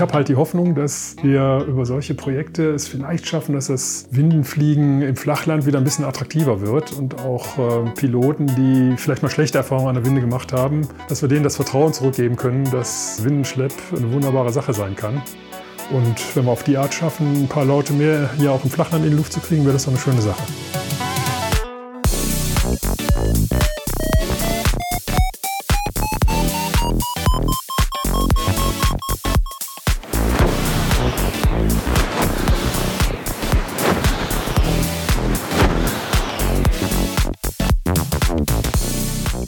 ich habe halt die Hoffnung, dass wir über solche Projekte es vielleicht schaffen, dass das Windenfliegen im Flachland wieder ein bisschen attraktiver wird und auch äh, Piloten, die vielleicht mal schlechte Erfahrungen an der Winde gemacht haben, dass wir denen das Vertrauen zurückgeben können, dass Windenschlepp eine wunderbare Sache sein kann. Und wenn wir auf die Art schaffen, ein paar Leute mehr hier auch im Flachland in die Luft zu kriegen, wäre das doch eine schöne Sache.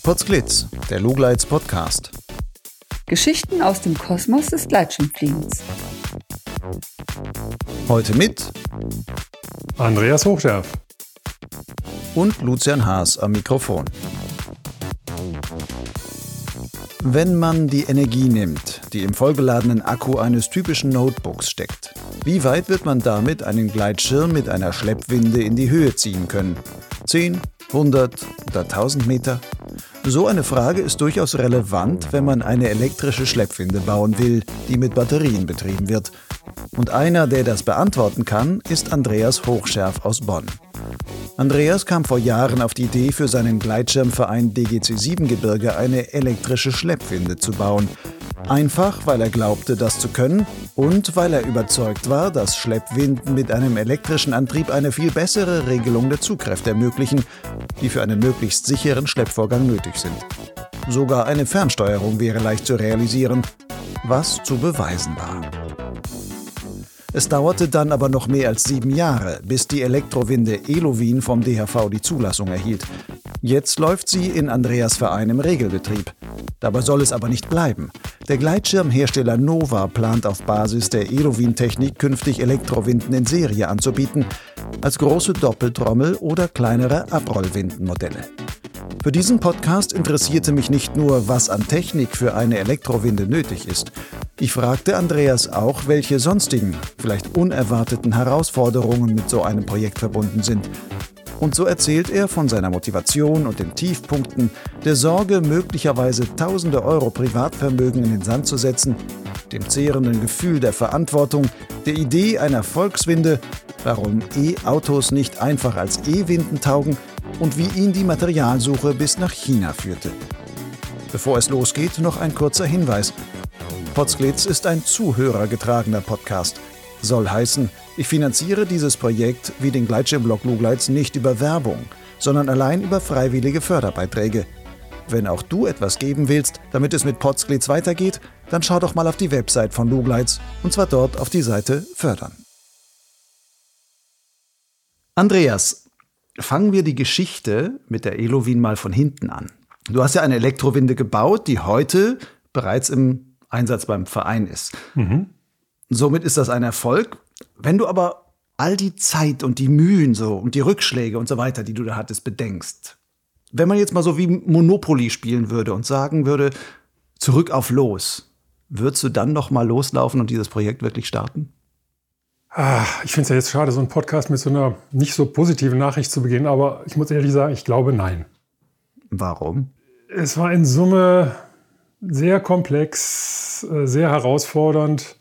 Potsglitz, der Lugleits Podcast. Geschichten aus dem Kosmos des Gleitschirmfliegens. Heute mit Andreas Hochschärf und Lucian Haas am Mikrofon. Wenn man die Energie nimmt, die im vollgeladenen Akku eines typischen Notebooks steckt, wie weit wird man damit einen Gleitschirm mit einer Schleppwinde in die Höhe ziehen können? 10, 100 oder 1000 Meter? So eine Frage ist durchaus relevant, wenn man eine elektrische Schleppwinde bauen will, die mit Batterien betrieben wird. Und einer, der das beantworten kann, ist Andreas Hochschärf aus Bonn. Andreas kam vor Jahren auf die Idee, für seinen Gleitschirmverein DGC 7 Gebirge eine elektrische Schleppwinde zu bauen. Einfach, weil er glaubte, das zu können und weil er überzeugt war, dass Schleppwinden mit einem elektrischen Antrieb eine viel bessere Regelung der Zugkräfte ermöglichen, die für einen möglichst sicheren Schleppvorgang nötig sind. Sogar eine Fernsteuerung wäre leicht zu realisieren, was zu beweisen war. Es dauerte dann aber noch mehr als sieben Jahre, bis die Elektrowinde Elowin vom DHV die Zulassung erhielt. Jetzt läuft sie in Andreas Verein im Regelbetrieb. Dabei soll es aber nicht bleiben. Der Gleitschirmhersteller Nova plant auf Basis der Elowin-Technik künftig Elektrowinden in Serie anzubieten, als große Doppeltrommel oder kleinere Abrollwindenmodelle. Für diesen Podcast interessierte mich nicht nur, was an Technik für eine Elektrowinde nötig ist. Ich fragte Andreas auch, welche sonstigen, vielleicht unerwarteten Herausforderungen mit so einem Projekt verbunden sind. Und so erzählt er von seiner Motivation und den Tiefpunkten, der Sorge, möglicherweise tausende Euro Privatvermögen in den Sand zu setzen, dem zehrenden Gefühl der Verantwortung, der Idee einer Volkswinde, warum E-Autos nicht einfach als E-Winden taugen und wie ihn die Materialsuche bis nach China führte. Bevor es losgeht, noch ein kurzer Hinweis. Potsglitz ist ein zuhörergetragener Podcast. Soll heißen, ich finanziere dieses Projekt wie den Gleitschirmblog Lugleitz nicht über Werbung, sondern allein über freiwillige Förderbeiträge. Wenn auch du etwas geben willst, damit es mit Potsglitz weitergeht, dann schau doch mal auf die Website von Lugleitz und zwar dort auf die Seite Fördern. Andreas, fangen wir die Geschichte mit der Elowin mal von hinten an. Du hast ja eine Elektrowinde gebaut, die heute bereits im Einsatz beim Verein ist. Mhm. Somit ist das ein Erfolg. Wenn du aber all die Zeit und die Mühen so und die Rückschläge und so weiter, die du da hattest, bedenkst, wenn man jetzt mal so wie Monopoly spielen würde und sagen würde, zurück auf los, würdest du dann noch mal loslaufen und dieses Projekt wirklich starten? Ah, ich finde es ja jetzt schade, so einen Podcast mit so einer nicht so positiven Nachricht zu beginnen, aber ich muss ehrlich sagen, ich glaube nein. Warum? Es war in Summe sehr komplex, äh, sehr herausfordernd,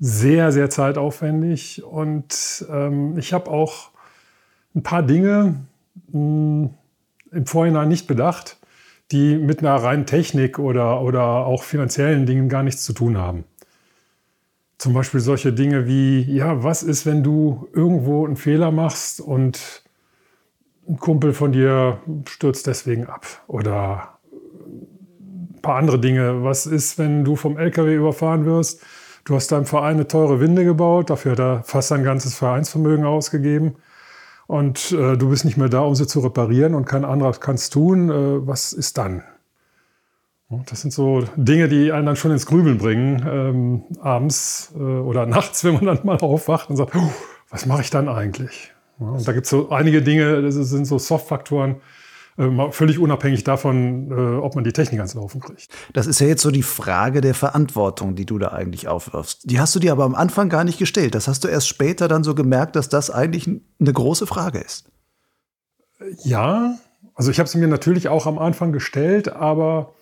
sehr, sehr zeitaufwendig und ähm, ich habe auch ein paar Dinge mh, hm, im Vorhinein nicht bedacht, die mit einer reinen Technik oder, oder auch finanziellen Dingen gar nichts zu tun haben. Zum Beispiel solche Dinge wie, ja, was ist, wenn du irgendwo einen Fehler machst und ein Kumpel von dir stürzt deswegen ab? Oder ein paar andere Dinge. Was ist, wenn du vom LKW überfahren wirst? Du hast deinem Verein eine teure Winde gebaut, dafür hat er fast sein ganzes Vereinsvermögen ausgegeben. Und äh, du bist nicht mehr da, um sie zu reparieren und kein anderer kann es tun. Äh, was ist dann? Das sind so Dinge, die einen dann schon ins Grübeln bringen, ähm, abends äh, oder nachts, wenn man dann mal aufwacht und sagt, was mache ich dann eigentlich? Ja, und da gibt es so einige Dinge, das sind so Soft-Faktoren, völlig unabhängig davon, äh, ob man die Technik ans Laufen kriegt. Das ist ja jetzt so die Frage der Verantwortung, die du da eigentlich aufwirfst. Die hast du dir aber am Anfang gar nicht gestellt. Das hast du erst später dann so gemerkt, dass das eigentlich eine große Frage ist. Ja, also ich habe sie mir natürlich auch am Anfang gestellt, aber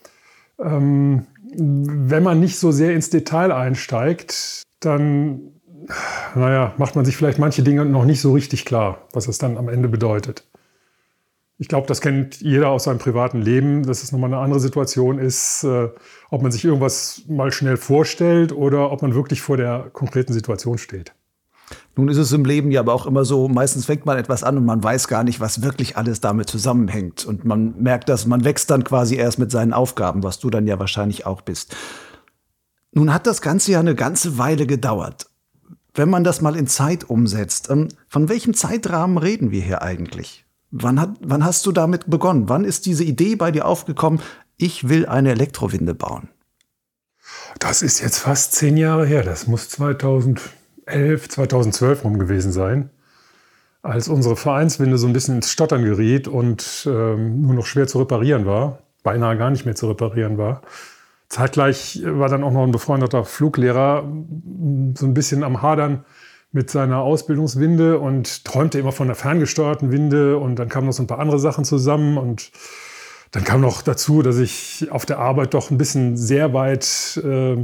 ähm, wenn man nicht so sehr ins Detail einsteigt, dann, naja, macht man sich vielleicht manche Dinge noch nicht so richtig klar, was es dann am Ende bedeutet. Ich glaube, das kennt jeder aus seinem privaten Leben, dass es nochmal eine andere Situation ist, äh, ob man sich irgendwas mal schnell vorstellt oder ob man wirklich vor der konkreten Situation steht. Nun ist es im Leben ja aber auch immer so, meistens fängt man etwas an und man weiß gar nicht, was wirklich alles damit zusammenhängt. Und man merkt das, man wächst dann quasi erst mit seinen Aufgaben, was du dann ja wahrscheinlich auch bist. Nun hat das Ganze ja eine ganze Weile gedauert. Wenn man das mal in Zeit umsetzt, ähm, von welchem Zeitrahmen reden wir hier eigentlich? Wann, hat, wann hast du damit begonnen? Wann ist diese Idee bei dir aufgekommen, ich will eine Elektrowinde bauen? Das ist jetzt fast zehn Jahre her. Das muss 2011, 2012 rum gewesen sein, als unsere Vereinswinde so ein bisschen ins Stottern geriet und ähm, nur noch schwer zu reparieren war, beinahe gar nicht mehr zu reparieren war. Zeitgleich war dann auch noch ein befreundeter Fluglehrer so ein bisschen am Hadern mit seiner Ausbildungswinde und träumte immer von einer ferngesteuerten Winde und dann kamen noch so ein paar andere Sachen zusammen und dann kam noch dazu, dass ich auf der Arbeit doch ein bisschen sehr weit äh,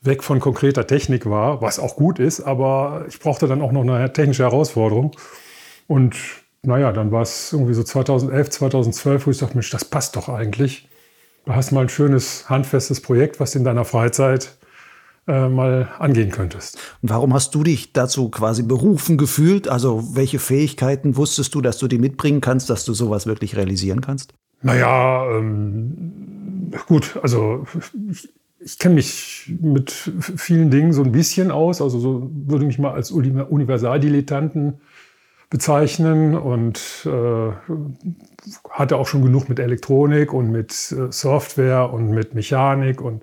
weg von konkreter Technik war, was auch gut ist, aber ich brauchte dann auch noch eine technische Herausforderung und naja, dann war es irgendwie so 2011, 2012, wo ich dachte, Mensch, das passt doch eigentlich. Du hast mal ein schönes, handfestes Projekt, was in deiner Freizeit äh, mal angehen könntest. Und warum hast du dich dazu quasi berufen gefühlt? Also welche Fähigkeiten wusstest du, dass du die mitbringen kannst, dass du sowas wirklich realisieren kannst? Naja, ähm, gut, also ich, ich kenne mich mit vielen Dingen so ein bisschen aus, also so würde mich mal als Universaldilettanten bezeichnen und äh, hatte auch schon genug mit Elektronik und mit äh, Software und mit Mechanik und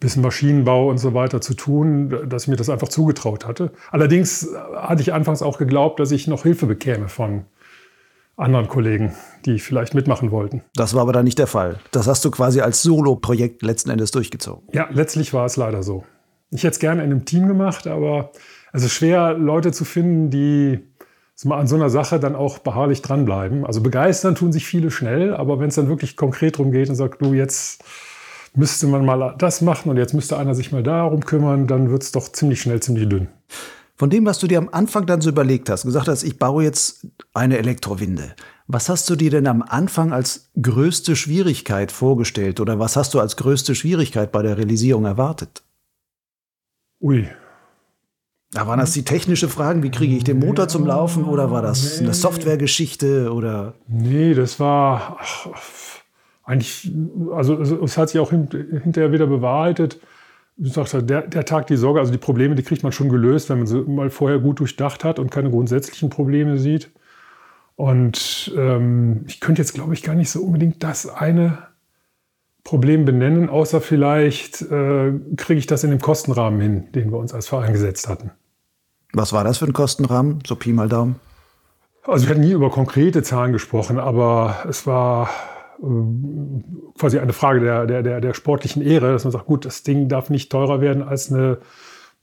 bisschen Maschinenbau und so weiter zu tun, dass ich mir das einfach zugetraut hatte. Allerdings hatte ich anfangs auch geglaubt, dass ich noch Hilfe bekäme von anderen Kollegen, die vielleicht mitmachen wollten. Das war aber dann nicht der Fall. Das hast du quasi als Solo-Projekt letzten Endes durchgezogen. Ja, letztlich war es leider so. Ich hätte es gerne in einem Team gemacht, aber es ist schwer, Leute zu finden, die an so einer Sache dann auch beharrlich dranbleiben. Also begeistern tun sich viele schnell, aber wenn es dann wirklich konkret darum geht und sagt, du, jetzt müsste man mal das machen und jetzt müsste einer sich mal darum kümmern, dann wird es doch ziemlich schnell ziemlich dünn. Von dem, was du dir am Anfang dann so überlegt hast, gesagt hast, ich baue jetzt eine Elektrowinde. Was hast du dir denn am Anfang als größte Schwierigkeit vorgestellt oder was hast du als größte Schwierigkeit bei der Realisierung erwartet? Ui, da waren das die technische Fragen, wie kriege ich den Motor zum Laufen oder war das eine Softwaregeschichte oder? Nee, das war ach, eigentlich, also es hat sich auch hinterher wieder bewahrheitet. Ich sagte, der, der Tag die Sorge, also die Probleme, die kriegt man schon gelöst, wenn man sie mal vorher gut durchdacht hat und keine grundsätzlichen Probleme sieht. Und ähm, ich könnte jetzt, glaube ich, gar nicht so unbedingt das eine Problem benennen, außer vielleicht äh, kriege ich das in dem Kostenrahmen hin, den wir uns als Verein gesetzt hatten. Was war das für ein Kostenrahmen, so Pi mal Daumen? Also wir hatten nie über konkrete Zahlen gesprochen, aber es war quasi eine Frage der, der, der, der sportlichen Ehre, dass man sagt, gut, das Ding darf nicht teurer werden als eine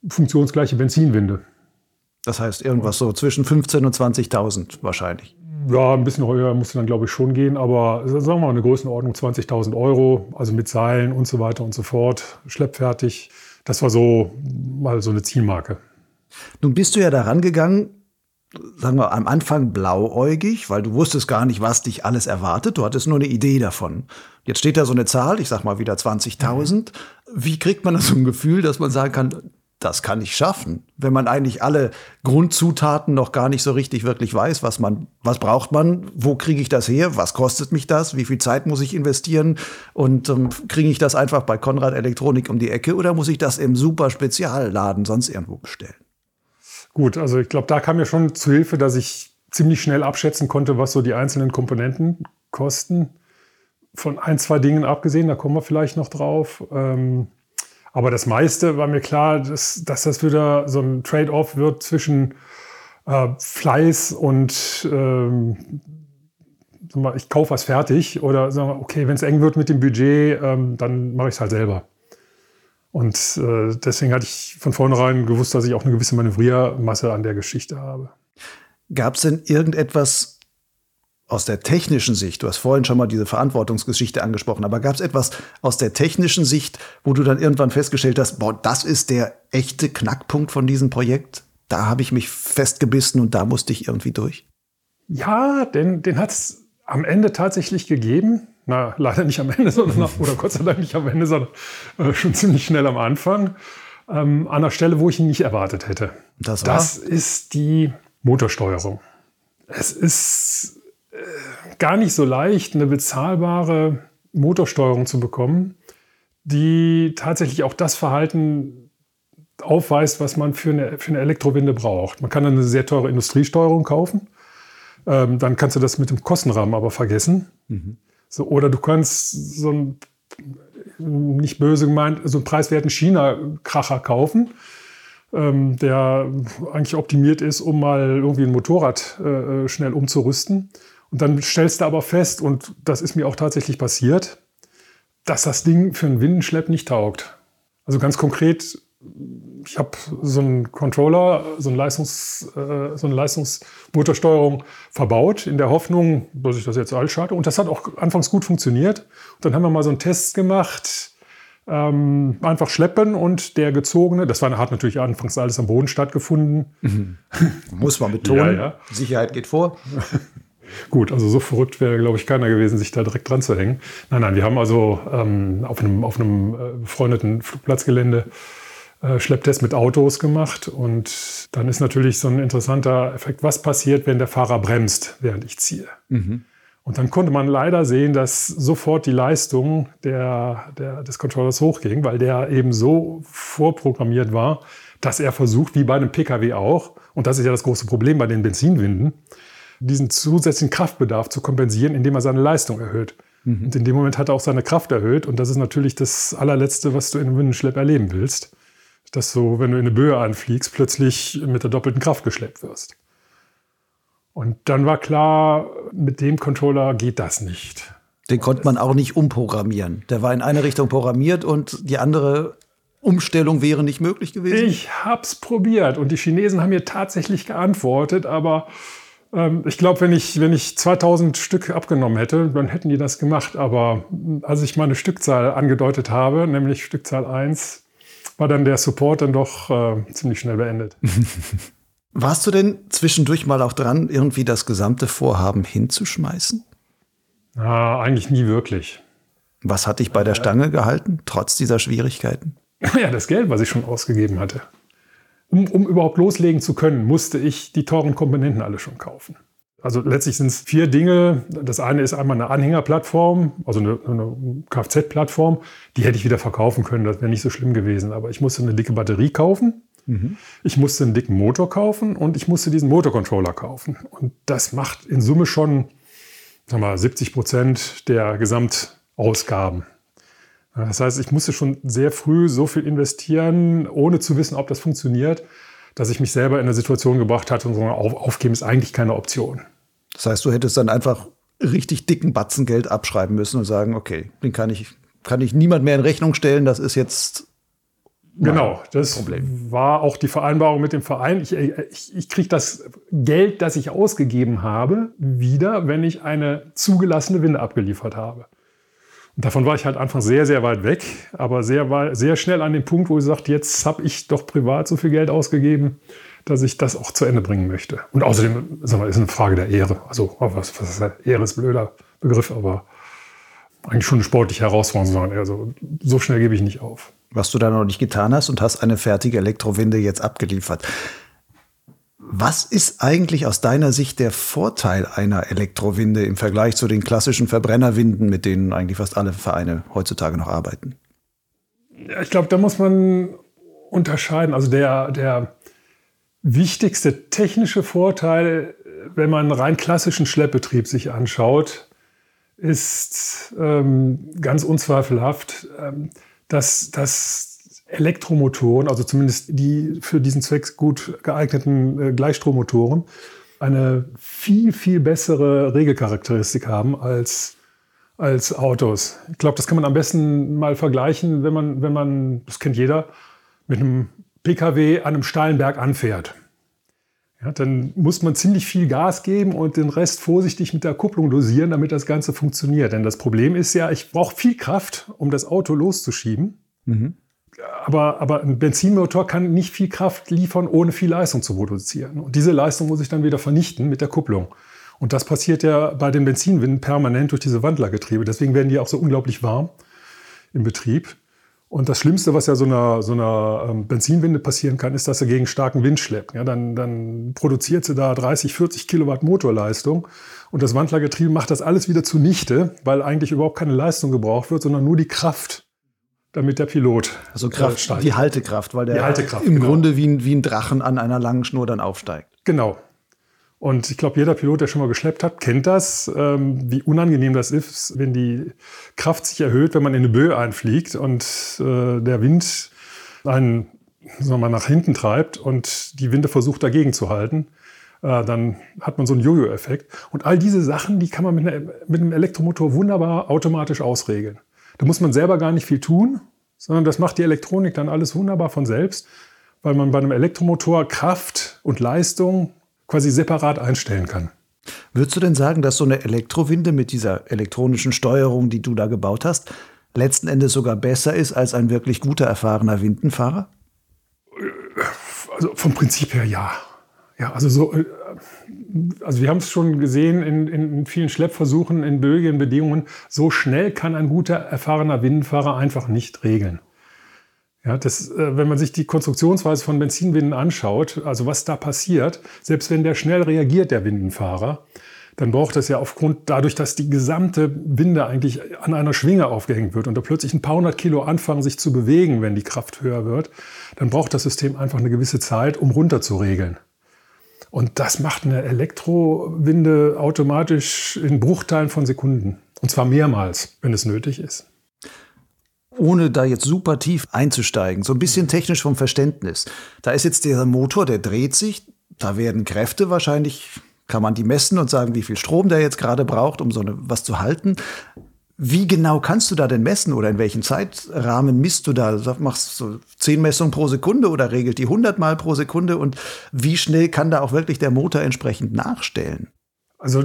funktionsgleiche Benzinwinde. Das heißt irgendwas so zwischen 15.000 und 20.000 wahrscheinlich. Ja, ein bisschen höher musste dann, glaube ich, schon gehen, aber sagen wir mal eine Größenordnung 20.000 Euro, also mit Seilen und so weiter und so fort, schleppfertig. Das war so mal so eine Zielmarke. Nun bist du ja daran gegangen, sagen wir am Anfang blauäugig, weil du wusstest gar nicht, was dich alles erwartet. Du hattest nur eine Idee davon. Jetzt steht da so eine Zahl, ich sag mal wieder 20.000. Mhm. Wie kriegt man das so ein Gefühl, dass man sagen kann, das kann ich schaffen, wenn man eigentlich alle Grundzutaten noch gar nicht so richtig wirklich weiß, was man, was braucht man, wo kriege ich das her, was kostet mich das, wie viel Zeit muss ich investieren und ähm, kriege ich das einfach bei Konrad Elektronik um die Ecke oder muss ich das im super Spezialladen sonst irgendwo bestellen? Gut, also ich glaube, da kam mir schon zu Hilfe, dass ich ziemlich schnell abschätzen konnte, was so die einzelnen Komponenten kosten. Von ein, zwei Dingen abgesehen, da kommen wir vielleicht noch drauf. Ähm, aber das meiste war mir klar, dass, dass das wieder so ein Trade-off wird zwischen äh, Fleiß und ähm, ich kaufe was fertig oder sagen wir, okay, wenn es eng wird mit dem Budget, ähm, dann mache ich es halt selber. Und äh, deswegen hatte ich von vornherein gewusst, dass ich auch eine gewisse Manövriermasse an der Geschichte habe. Gab es denn irgendetwas, aus der technischen Sicht, du hast vorhin schon mal diese Verantwortungsgeschichte angesprochen, aber gab es etwas aus der technischen Sicht, wo du dann irgendwann festgestellt hast, boah, das ist der echte Knackpunkt von diesem Projekt? Da habe ich mich festgebissen und da musste ich irgendwie durch. Ja, den, den hat es am Ende tatsächlich gegeben. Na, leider nicht am Ende, sondern nach, oder Gott sei Dank nicht am Ende, sondern äh, schon ziemlich schnell am Anfang. Ähm, an einer Stelle, wo ich ihn nicht erwartet hätte. Das, war? das ist die Motorsteuerung. Es ist äh, gar nicht so leicht, eine bezahlbare Motorsteuerung zu bekommen, die tatsächlich auch das Verhalten aufweist, was man für eine, für eine Elektrowinde braucht. Man kann eine sehr teure Industriesteuerung kaufen. Ähm, dann kannst du das mit dem Kostenrahmen aber vergessen. Mhm. So, oder du kannst so ein, nicht böse gemeint, so einen preiswerten China-Kracher kaufen, ähm, der eigentlich optimiert ist, um mal irgendwie ein Motorrad äh, äh, schnell umzurüsten. Und dann stellst du aber fest, und das ist mir auch tatsächlich passiert, dass das Ding für einen Windenschlepp nicht taugt. Also ganz konkret ich habe so einen Controller, so, ein Leistungs, äh, so eine Leistungsmotorsteuerung verbaut, in der Hoffnung, dass ich das jetzt schalte. Und das hat auch anfangs gut funktioniert. Und dann haben wir mal so einen Test gemacht, ähm, einfach schleppen und der gezogene, das war, hat natürlich anfangs alles am Boden stattgefunden. Mhm. Muss man betonen, ja, ja. Sicherheit geht vor. Gut, also so verrückt wäre, glaube ich, keiner gewesen, sich da direkt dran zu hängen. Nein, nein, wir haben also ähm, auf einem, auf einem äh, befreundeten Flugplatzgelände äh, Schlepptest mit Autos gemacht. Und dann ist natürlich so ein interessanter Effekt, was passiert, wenn der Fahrer bremst, während ich ziehe. Mhm. Und dann konnte man leider sehen, dass sofort die Leistung der, der, des Controllers hochging, weil der eben so vorprogrammiert war, dass er versucht, wie bei einem Pkw auch, und das ist ja das große Problem bei den Benzinwinden, diesen zusätzlichen Kraftbedarf zu kompensieren, indem er seine Leistung erhöht. Mhm. Und in dem Moment hat er auch seine Kraft erhöht. Und das ist natürlich das allerletzte, was du in einem Windenschlepp erleben willst dass du, wenn du in eine Böe anfliegst, plötzlich mit der doppelten Kraft geschleppt wirst. Und dann war klar, mit dem Controller geht das nicht. Den konnte man auch nicht umprogrammieren. Der war in eine Richtung programmiert und die andere Umstellung wäre nicht möglich gewesen. Ich habe es probiert und die Chinesen haben mir tatsächlich geantwortet, aber ähm, ich glaube, wenn ich, wenn ich 2000 Stück abgenommen hätte, dann hätten die das gemacht. Aber als ich meine Stückzahl angedeutet habe, nämlich Stückzahl 1, war dann der Support dann doch äh, ziemlich schnell beendet. Warst du denn zwischendurch mal auch dran, irgendwie das gesamte Vorhaben hinzuschmeißen? Na, eigentlich nie wirklich. Was hat dich bei der Stange gehalten, trotz dieser Schwierigkeiten? Ja, das Geld, was ich schon ausgegeben hatte. Um, um überhaupt loslegen zu können, musste ich die teuren Komponenten alle schon kaufen. Also letztlich sind es vier Dinge. Das eine ist einmal eine Anhängerplattform, also eine, eine Kfz-Plattform. Die hätte ich wieder verkaufen können, das wäre nicht so schlimm gewesen. Aber ich musste eine dicke Batterie kaufen. Mhm. Ich musste einen dicken Motor kaufen und ich musste diesen Motorcontroller kaufen. Und das macht in Summe schon sagen wir, 70 Prozent der Gesamtausgaben. Das heißt, ich musste schon sehr früh so viel investieren, ohne zu wissen, ob das funktioniert, dass ich mich selber in eine Situation gebracht hatte und so auf, aufgeben ist eigentlich keine Option. Das heißt, du hättest dann einfach richtig dicken Batzen Geld abschreiben müssen und sagen, okay, den kann ich, kann ich niemand mehr in Rechnung stellen, das ist jetzt Genau, das Problem. war auch die Vereinbarung mit dem Verein. Ich, ich, ich kriege das Geld, das ich ausgegeben habe, wieder, wenn ich eine zugelassene Winde abgeliefert habe. Davon war ich halt einfach sehr, sehr weit weg, aber sehr, sehr schnell an dem Punkt, wo ich sagte, jetzt habe ich doch privat so viel Geld ausgegeben, dass ich das auch zu Ende bringen möchte. Und außerdem sagen wir, ist eine Frage der Ehre. Also, was, was ist das? Ehre ist ein blöder Begriff, aber eigentlich schon eine sportliche Herausforderung. Also, so schnell gebe ich nicht auf. Was du da noch nicht getan hast und hast eine fertige Elektrowinde jetzt abgeliefert. Was ist eigentlich aus deiner Sicht der Vorteil einer Elektrowinde im Vergleich zu den klassischen Verbrennerwinden, mit denen eigentlich fast alle Vereine heutzutage noch arbeiten? Ich glaube, da muss man unterscheiden. Also der, der wichtigste technische Vorteil, wenn man rein klassischen Schleppbetrieb sich anschaut, ist ähm, ganz unzweifelhaft, ähm, dass, dass Elektromotoren, also zumindest die für diesen Zweck gut geeigneten äh, Gleichstrommotoren, eine viel, viel bessere Regelcharakteristik haben als, als Autos. Ich glaube, das kann man am besten mal vergleichen, wenn man, wenn man, das kennt jeder, mit einem Pkw an einem steilen Berg anfährt. Ja, dann muss man ziemlich viel Gas geben und den Rest vorsichtig mit der Kupplung dosieren, damit das Ganze funktioniert. Denn das Problem ist ja, ich brauche viel Kraft, um das Auto loszuschieben. Mhm. Aber, aber ein Benzinmotor kann nicht viel Kraft liefern, ohne viel Leistung zu produzieren. Und diese Leistung muss ich dann wieder vernichten mit der Kupplung. Und das passiert ja bei den Benzinwinden permanent durch diese Wandlergetriebe. Deswegen werden die auch so unglaublich warm im Betrieb. Und das Schlimmste, was ja so einer, so einer ähm, Benzinwinde passieren kann, ist, dass sie gegen starken Wind schleppt. Ja, dann, dann produziert sie da 30, 40 Kilowatt Motorleistung und das Wandlergetriebe macht das alles wieder zunichte, weil eigentlich überhaupt keine Leistung gebraucht wird, sondern nur die Kraft, damit der Pilot. Also Kraft, äh, die Haltekraft, weil der Haltekraft, im genau. Grunde wie ein, wie ein Drachen an einer langen Schnur dann aufsteigt. Genau. Und ich glaube, jeder Pilot, der schon mal geschleppt hat, kennt das, ähm, wie unangenehm das ist, wenn die Kraft sich erhöht, wenn man in eine Böe einfliegt und äh, der Wind einen sagen wir mal, nach hinten treibt und die Winde versucht dagegen zu halten. Äh, dann hat man so einen Jojo-Effekt. Und all diese Sachen, die kann man mit, einer, mit einem Elektromotor wunderbar automatisch ausregeln. Da muss man selber gar nicht viel tun, sondern das macht die Elektronik dann alles wunderbar von selbst, weil man bei einem Elektromotor Kraft und Leistung quasi separat einstellen kann. Würdest du denn sagen, dass so eine Elektrowinde mit dieser elektronischen Steuerung, die du da gebaut hast, letzten Endes sogar besser ist als ein wirklich guter, erfahrener Windenfahrer? Also vom Prinzip her ja. Ja, also so, äh, also wir haben es schon gesehen in, in vielen Schleppversuchen in böigen Bedingungen. So schnell kann ein guter, erfahrener Windenfahrer einfach nicht regeln. Ja, das, äh, wenn man sich die Konstruktionsweise von Benzinwinden anschaut, also was da passiert, selbst wenn der schnell reagiert, der Windenfahrer, dann braucht das ja aufgrund, dadurch, dass die gesamte Winde eigentlich an einer Schwinge aufgehängt wird und da plötzlich ein paar hundert Kilo anfangen, sich zu bewegen, wenn die Kraft höher wird, dann braucht das System einfach eine gewisse Zeit, um runter zu regeln. Und das macht eine Elektrowinde automatisch in Bruchteilen von Sekunden. Und zwar mehrmals, wenn es nötig ist ohne da jetzt super tief einzusteigen, so ein bisschen technisch vom Verständnis. Da ist jetzt der Motor, der dreht sich, da werden Kräfte wahrscheinlich, kann man die messen und sagen, wie viel Strom der jetzt gerade braucht, um so eine, was zu halten. Wie genau kannst du da denn messen oder in welchem Zeitrahmen misst du da? Machst du 10 Messungen pro Sekunde oder regelt die 100 Mal pro Sekunde? Und wie schnell kann da auch wirklich der Motor entsprechend nachstellen? Also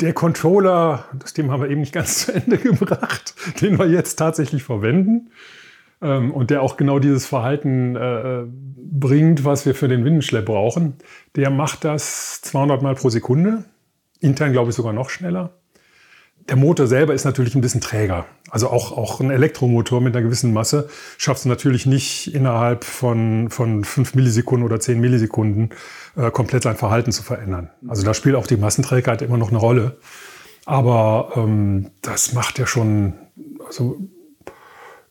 der Controller, das Thema haben wir eben nicht ganz zu Ende gebracht, den wir jetzt tatsächlich verwenden ähm, und der auch genau dieses Verhalten äh, bringt, was wir für den Windenschlepp brauchen, der macht das 200 Mal pro Sekunde. Intern glaube ich sogar noch schneller. Der Motor selber ist natürlich ein bisschen träger. Also auch, auch ein Elektromotor mit einer gewissen Masse schafft es natürlich nicht innerhalb von, von 5 Millisekunden oder 10 Millisekunden äh, komplett sein Verhalten zu verändern. Also da spielt auch die Massenträgheit immer noch eine Rolle. Aber ähm, das macht ja schon also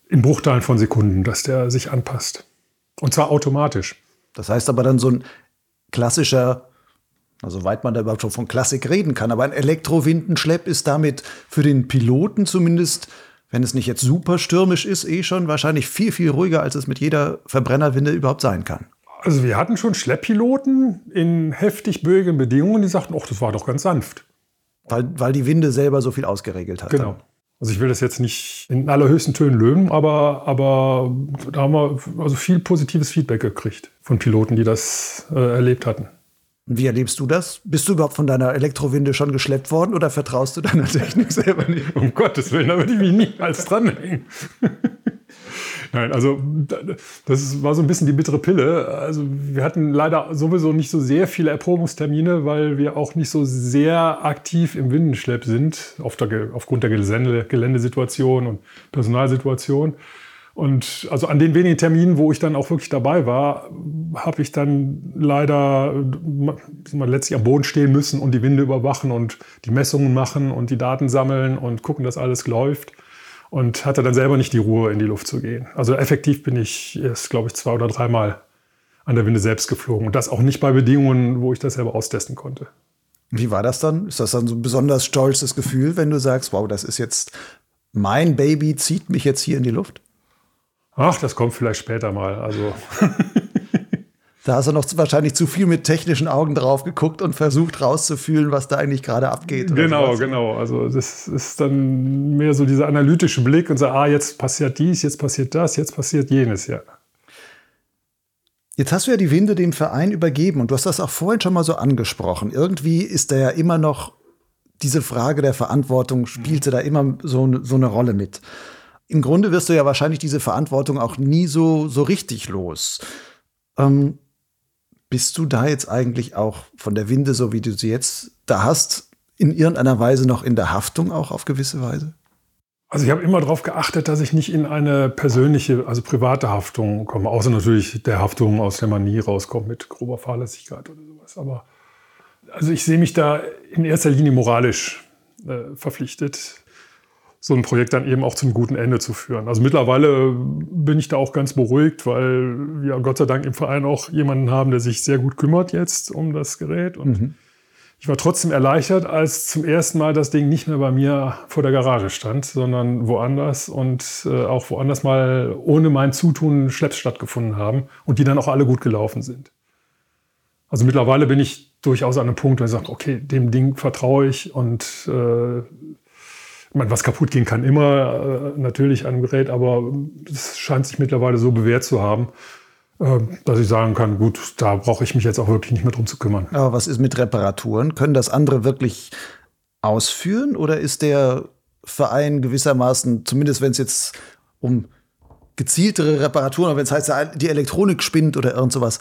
in Bruchteilen von Sekunden, dass der sich anpasst. Und zwar automatisch. Das heißt aber dann so ein klassischer also weit man da überhaupt schon von Klassik reden kann. Aber ein Elektrowindenschlepp ist damit für den Piloten zumindest, wenn es nicht jetzt super stürmisch ist, eh schon wahrscheinlich viel, viel ruhiger, als es mit jeder Verbrennerwinde überhaupt sein kann. Also wir hatten schon Schlepppiloten in heftig böigen Bedingungen, die sagten, ach, das war doch ganz sanft. Weil, weil die Winde selber so viel ausgeregelt hat. Genau. Also ich will das jetzt nicht in allerhöchsten Tönen löben, aber, aber da haben wir also viel positives Feedback gekriegt von Piloten, die das äh, erlebt hatten. Wie erlebst du das? Bist du überhaupt von deiner Elektrowinde schon geschleppt worden oder vertraust du deiner Technik selber nicht? Um Gottes Willen, da würde ich mich niemals dranhängen. Nein, also das war so ein bisschen die bittere Pille. Also wir hatten leider sowieso nicht so sehr viele Erprobungstermine, weil wir auch nicht so sehr aktiv im Windenschlepp sind, auf der, aufgrund der Geländesituation und Personalsituation. Und also an den wenigen Terminen, wo ich dann auch wirklich dabei war, habe ich dann leider letztlich am Boden stehen müssen und die Winde überwachen und die Messungen machen und die Daten sammeln und gucken, dass alles läuft. Und hatte dann selber nicht die Ruhe, in die Luft zu gehen. Also effektiv bin ich erst, glaube ich, zwei oder dreimal an der Winde selbst geflogen. Und das auch nicht bei Bedingungen, wo ich das selber austesten konnte. Wie war das dann? Ist das dann so ein besonders stolzes Gefühl, wenn du sagst, wow, das ist jetzt mein Baby, zieht mich jetzt hier in die Luft? Ach, das kommt vielleicht später mal. Also. Da hast du noch wahrscheinlich zu viel mit technischen Augen drauf geguckt und versucht rauszufühlen, was da eigentlich gerade abgeht. Genau, sowas. genau. Also das ist dann mehr so dieser analytische Blick und so, ah, jetzt passiert dies, jetzt passiert das, jetzt passiert jenes, ja. Jetzt hast du ja die Winde dem Verein übergeben und du hast das auch vorhin schon mal so angesprochen. Irgendwie ist da ja immer noch diese Frage der Verantwortung, spielte da immer so, so eine Rolle mit. Im Grunde wirst du ja wahrscheinlich diese Verantwortung auch nie so, so richtig los. Ähm, bist du da jetzt eigentlich auch von der Winde, so wie du sie jetzt da hast, in irgendeiner Weise noch in der Haftung auch auf gewisse Weise? Also ich habe immer darauf geachtet, dass ich nicht in eine persönliche, also private Haftung komme, außer natürlich der Haftung, aus der man nie rauskommt mit grober Fahrlässigkeit oder sowas. Aber also ich sehe mich da in erster Linie moralisch äh, verpflichtet, so ein Projekt dann eben auch zum guten Ende zu führen. Also mittlerweile bin ich da auch ganz beruhigt, weil wir Gott sei Dank im Verein auch jemanden haben, der sich sehr gut kümmert jetzt um das Gerät und mhm ich war trotzdem erleichtert, als zum ersten Mal das Ding nicht mehr bei mir vor der Garage stand, sondern woanders und äh, auch woanders mal ohne mein Zutun Schlepps stattgefunden haben und die dann auch alle gut gelaufen sind. Also mittlerweile bin ich durchaus an einem Punkt, wo ich sage, okay, dem Ding vertraue ich und äh, meine, was kaputt gehen kann immer äh, natürlich an einem Gerät, aber es scheint sich mittlerweile so bewährt zu haben, ähm, dass ich sagen kann, gut, da brauche ich mich jetzt auch wirklich nicht mehr drum zu kümmern. Aber was ist mit Reparaturen? Können das andere wirklich ausführen oder ist der Verein gewissermaßen, zumindest wenn es jetzt um gezieltere Reparaturen, wenn es heißt, die Elektronik spinnt oder irgend sowas,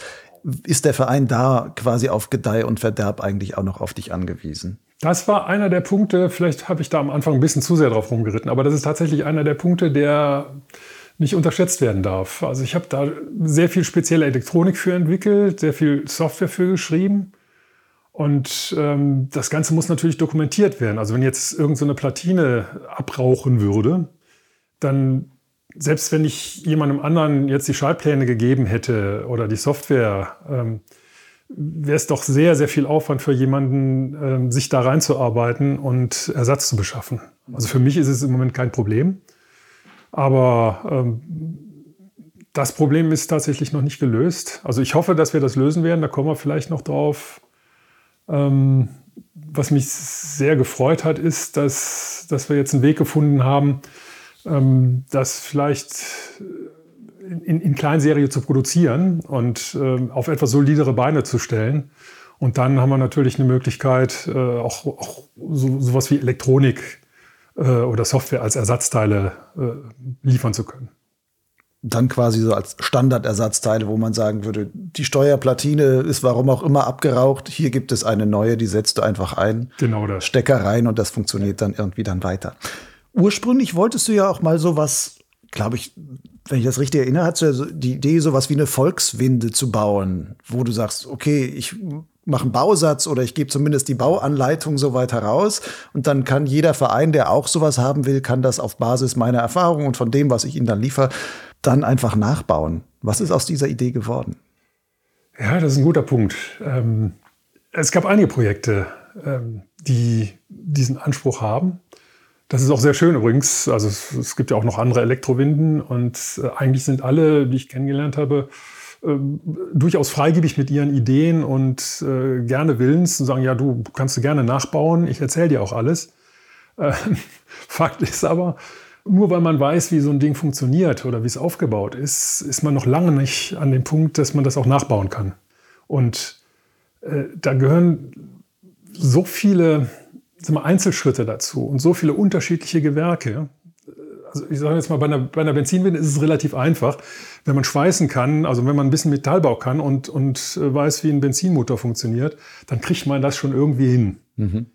ist der Verein da quasi auf Gedeih und Verderb eigentlich auch noch auf dich angewiesen? Das war einer der Punkte, vielleicht habe ich da am Anfang ein bisschen zu sehr drauf rumgeritten, aber das ist tatsächlich einer der Punkte, der nicht unterschätzt werden darf. Also ich habe da sehr viel spezielle Elektronik für entwickelt, sehr viel Software für geschrieben. Und ähm, das Ganze muss natürlich dokumentiert werden. Also wenn jetzt irgendeine so Platine abrauchen würde, dann selbst wenn ich jemandem anderen jetzt die Schaltpläne gegeben hätte oder die Software, ähm, wäre es doch sehr, sehr viel Aufwand für jemanden, ähm, sich da reinzuarbeiten und Ersatz zu beschaffen. Also für mich ist es im Moment kein Problem. Aber ähm, das Problem ist tatsächlich noch nicht gelöst. Also ich hoffe, dass wir das lösen werden. Da kommen wir vielleicht noch drauf. Ähm, was mich sehr gefreut hat, ist, dass, dass wir jetzt einen Weg gefunden haben, ähm, das vielleicht in, in Kleinserie zu produzieren und äh, auf etwas solidere Beine zu stellen. Und dann haben wir natürlich eine Möglichkeit, äh, auch, auch so, sowas wie Elektronik äh, oder Software als Ersatzteile äh, liefern zu können. Dann quasi so als Standardersatzteile, wo man sagen würde, die Steuerplatine ist warum auch immer abgeraucht. Hier gibt es eine neue, die setzt du einfach ein. Genau das. Stecker rein und das funktioniert dann irgendwie dann weiter. Ursprünglich wolltest du ja auch mal sowas, glaube ich, wenn ich das richtig erinnere, hast du ja die Idee, sowas wie eine Volkswinde zu bauen, wo du sagst, okay, ich mache einen Bausatz oder ich gebe zumindest die Bauanleitung so weit heraus und dann kann jeder Verein, der auch sowas haben will, kann das auf Basis meiner Erfahrung und von dem, was ich ihnen dann liefere, dann einfach nachbauen. Was ist aus dieser Idee geworden? Ja, das ist ein guter Punkt. Ähm, es gab einige Projekte, ähm, die diesen Anspruch haben. Das ist auch sehr schön übrigens. Also es, es gibt ja auch noch andere Elektrowinden und äh, eigentlich sind alle, die ich kennengelernt habe, äh, durchaus freigebig mit ihren Ideen und äh, gerne willens und sagen, ja, du kannst du gerne nachbauen, ich erzähle dir auch alles. Äh, Fakt ist aber, nur weil man weiß, wie so ein Ding funktioniert oder wie es aufgebaut ist, ist man noch lange nicht an dem Punkt, dass man das auch nachbauen kann. Und äh, da gehören so viele Einzelschritte dazu und so viele unterschiedliche Gewerke, also ich sage jetzt mal, bei einer, bei einer Benzinwinde ist es relativ einfach, wenn man schweißen kann, also wenn man ein bisschen Metallbau kann und, und äh, weiß, wie ein Benzinmotor funktioniert, dann kriegt man das schon irgendwie hin. Mhm.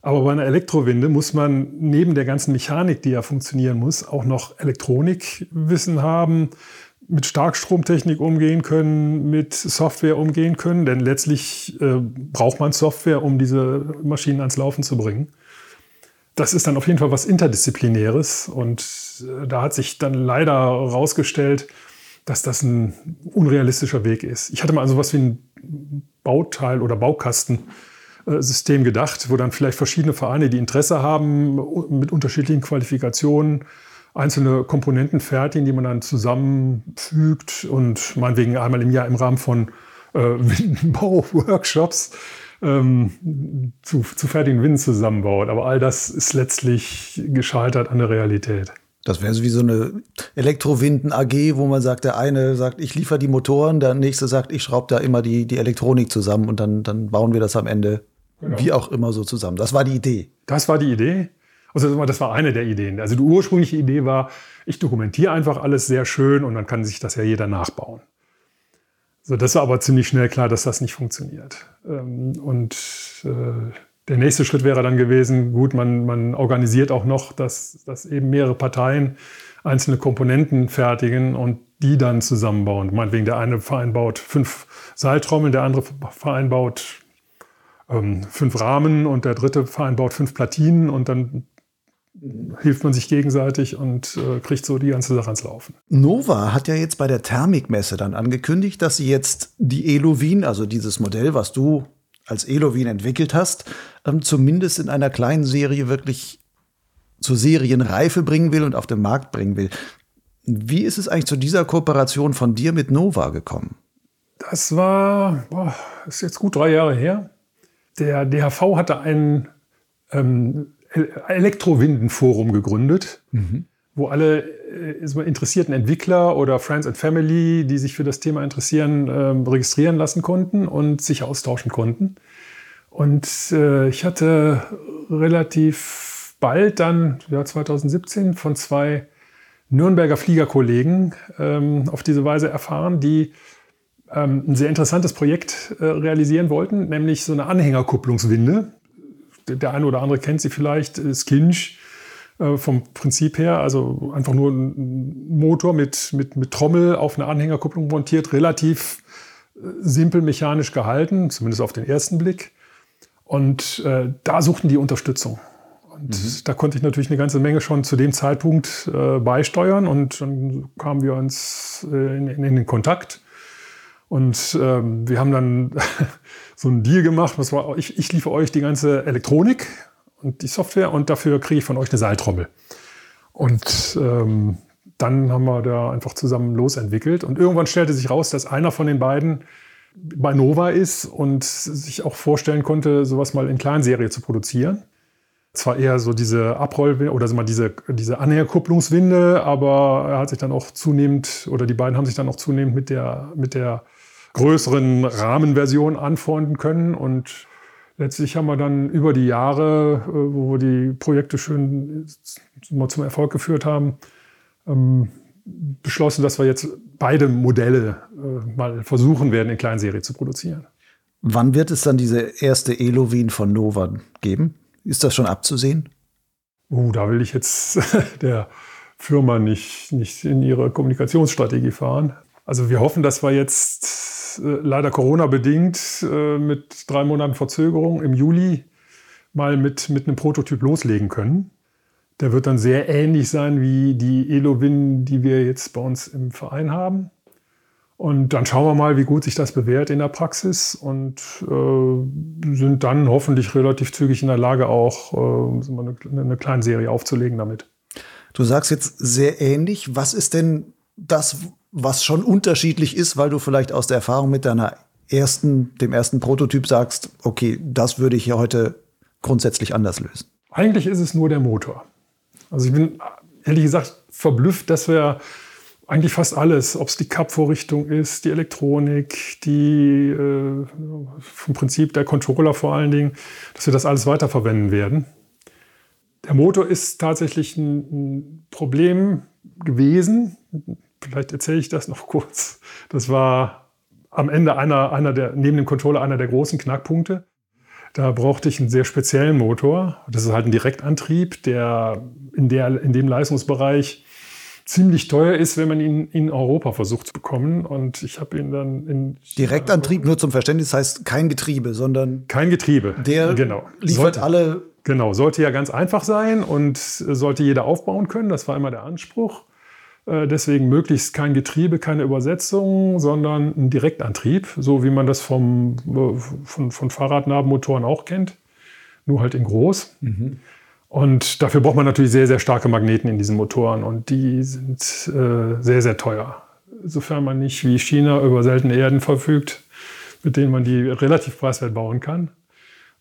Aber bei einer Elektrowinde muss man neben der ganzen Mechanik, die ja funktionieren muss, auch noch Elektronikwissen haben, mit Starkstromtechnik umgehen können, mit Software umgehen können, denn letztlich äh, braucht man Software, um diese Maschinen ans Laufen zu bringen das ist dann auf jeden Fall was Interdisziplinäres. Und äh, da hat sich dann leider herausgestellt, dass das ein unrealistischer Weg ist. Ich hatte mal also was wie ein Bauteil oder Baukastensystem gedacht, wo dann vielleicht verschiedene Vereine, die Interesse haben, mit unterschiedlichen Qualifikationen einzelne Komponenten fertigen, die man dann zusammenfügt und meinetwegen einmal im Jahr im Rahmen von äh, Bau-Workshops ähm, zu, zu fertigen Winden zusammenbaut. Aber all das ist letztlich gescheitert an der Realität. Das wäre so wie so eine Elektrowinden AG, wo man sagt, der eine sagt, ich liefere die Motoren, der nächste sagt, ich schraube da immer die, die Elektronik zusammen und dann, dann bauen wir das am Ende genau. wie auch immer so zusammen. Das war die Idee. Das war die Idee. Also das war eine der Ideen. Also die ursprüngliche Idee war, ich dokumentiere einfach alles sehr schön und dann kann sich das ja jeder nachbauen. So, das war aber ziemlich schnell klar, dass das nicht funktioniert. Ähm, und äh, der nächste Schritt wäre dann gewesen, gut, man, man organisiert auch noch, dass, dass eben mehrere Parteien einzelne Komponenten fertigen und die dann zusammenbauen. Meinetwegen der eine Verein baut fünf Seiltrommeln, der andere Verein baut ähm, fünf Rahmen und der dritte Verein baut fünf Platinen und dann hilft man sich gegenseitig und äh, kriegt so die ganze Sache ans Laufen. Nova hat ja jetzt bei der Thermikmesse dann angekündigt, dass sie jetzt die Elovin, also dieses Modell, was du als Elovin entwickelt hast, ähm, zumindest in einer kleinen Serie wirklich zur Serienreife bringen will und auf den Markt bringen will. Wie ist es eigentlich zu dieser Kooperation von dir mit Nova gekommen? Das war, boah, ist jetzt gut drei Jahre her. Der DHV hatte ein ähm, Elektrowindenforum gegründet, mhm. wo alle äh, interessierten Entwickler oder Friends and Family, die sich für das Thema interessieren, äh, registrieren lassen konnten und sich austauschen konnten. Und äh, ich hatte relativ bald dann, ja 2017, von zwei Nürnberger Fliegerkollegen ähm, auf diese Weise erfahren, die ähm, ein sehr interessantes Projekt äh, realisieren wollten, nämlich so eine Anhängerkupplungswinde. Der, eine oder andere kennt sie vielleicht, Skinch äh, vom Prinzip her, also einfach nur ein Motor mit, mit, mit Trommel auf eine Anhängerkupplung montiert, relativ äh, simpel mechanisch gehalten, zumindest auf den ersten Blick. Und äh, da suchten die Unterstützung. Und mhm. da konnte ich natürlich eine ganze Menge schon zu dem Zeitpunkt äh, beisteuern. Und dann kamen wir uns äh, in, in, den Kontakt. Und ähm, wir haben dann so einen Deal gemacht. Das war, ich, ich liefere euch die ganze Elektronik und die Software und dafür kriege ich von euch eine Seiltrommel. Und ähm, dann haben wir da einfach zusammen losentwickelt. Und irgendwann stellte sich raus, dass einer von den beiden bei Nova ist und sich auch vorstellen konnte, sowas mal in Kleinserie zu produzieren. Zwar eher so diese Abroll- oder diese, diese Annäherkupplungswinde, aber er hat sich dann auch zunehmend, oder die beiden haben sich dann auch zunehmend mit der, mit der größeren Rahmenversion anfreunden können. Und letztlich haben wir dann über die Jahre, äh, wo wir die Projekte schön mal zum Erfolg geführt haben, ähm, beschlossen, dass wir jetzt beide Modelle äh, mal versuchen werden, in Kleinserie zu produzieren. Wann wird es dann diese erste Elovin von Nova geben? Ist das schon abzusehen? Uh, da will ich jetzt der Firma nicht, nicht in ihre Kommunikationsstrategie fahren. Also wir hoffen, dass wir jetzt äh, leider Corona-bedingt äh, mit drei Monaten Verzögerung im Juli mal mit, mit einem Prototyp loslegen können. Der wird dann sehr ähnlich sein wie die Elowin, die wir jetzt bei uns im Verein haben. Und dann schauen wir mal, wie gut sich das bewährt in der Praxis und äh, sind dann hoffentlich relativ zügig in der Lage, auch äh, eine, eine kleine Serie aufzulegen damit. Du sagst jetzt sehr ähnlich. Was ist denn das, was schon unterschiedlich ist, weil du vielleicht aus der Erfahrung mit deiner ersten, dem ersten Prototyp sagst, okay, das würde ich ja heute grundsätzlich anders lösen? Eigentlich ist es nur der Motor. Also ich bin ehrlich gesagt verblüfft, dass wir eigentlich fast alles, ob es die Cup-Vorrichtung ist, die Elektronik, die äh, vom Prinzip der Controller vor allen Dingen, dass wir das alles weiterverwenden werden. Der Motor ist tatsächlich ein, ein Problem gewesen. Vielleicht erzähle ich das noch kurz. Das war am Ende einer, einer der, neben dem Controller einer der großen Knackpunkte. Da brauchte ich einen sehr speziellen Motor. Das ist halt ein Direktantrieb, der in, der, in dem Leistungsbereich ziemlich teuer ist, wenn man ihn in Europa versucht zu bekommen. Und ich habe ihn dann in Direktantrieb nur zum Verständnis heißt kein Getriebe, sondern kein Getriebe. Der genau. liefert sollte, alle. Genau, sollte ja ganz einfach sein und sollte jeder aufbauen können. Das war immer der Anspruch. Äh, deswegen möglichst kein Getriebe, keine Übersetzung, sondern ein Direktantrieb, so wie man das vom, äh, von, von Fahrradnabenmotoren auch kennt, nur halt in groß. Mhm. Und dafür braucht man natürlich sehr, sehr starke Magneten in diesen Motoren und die sind äh, sehr, sehr teuer. Sofern man nicht wie China über seltene Erden verfügt, mit denen man die relativ preiswert bauen kann.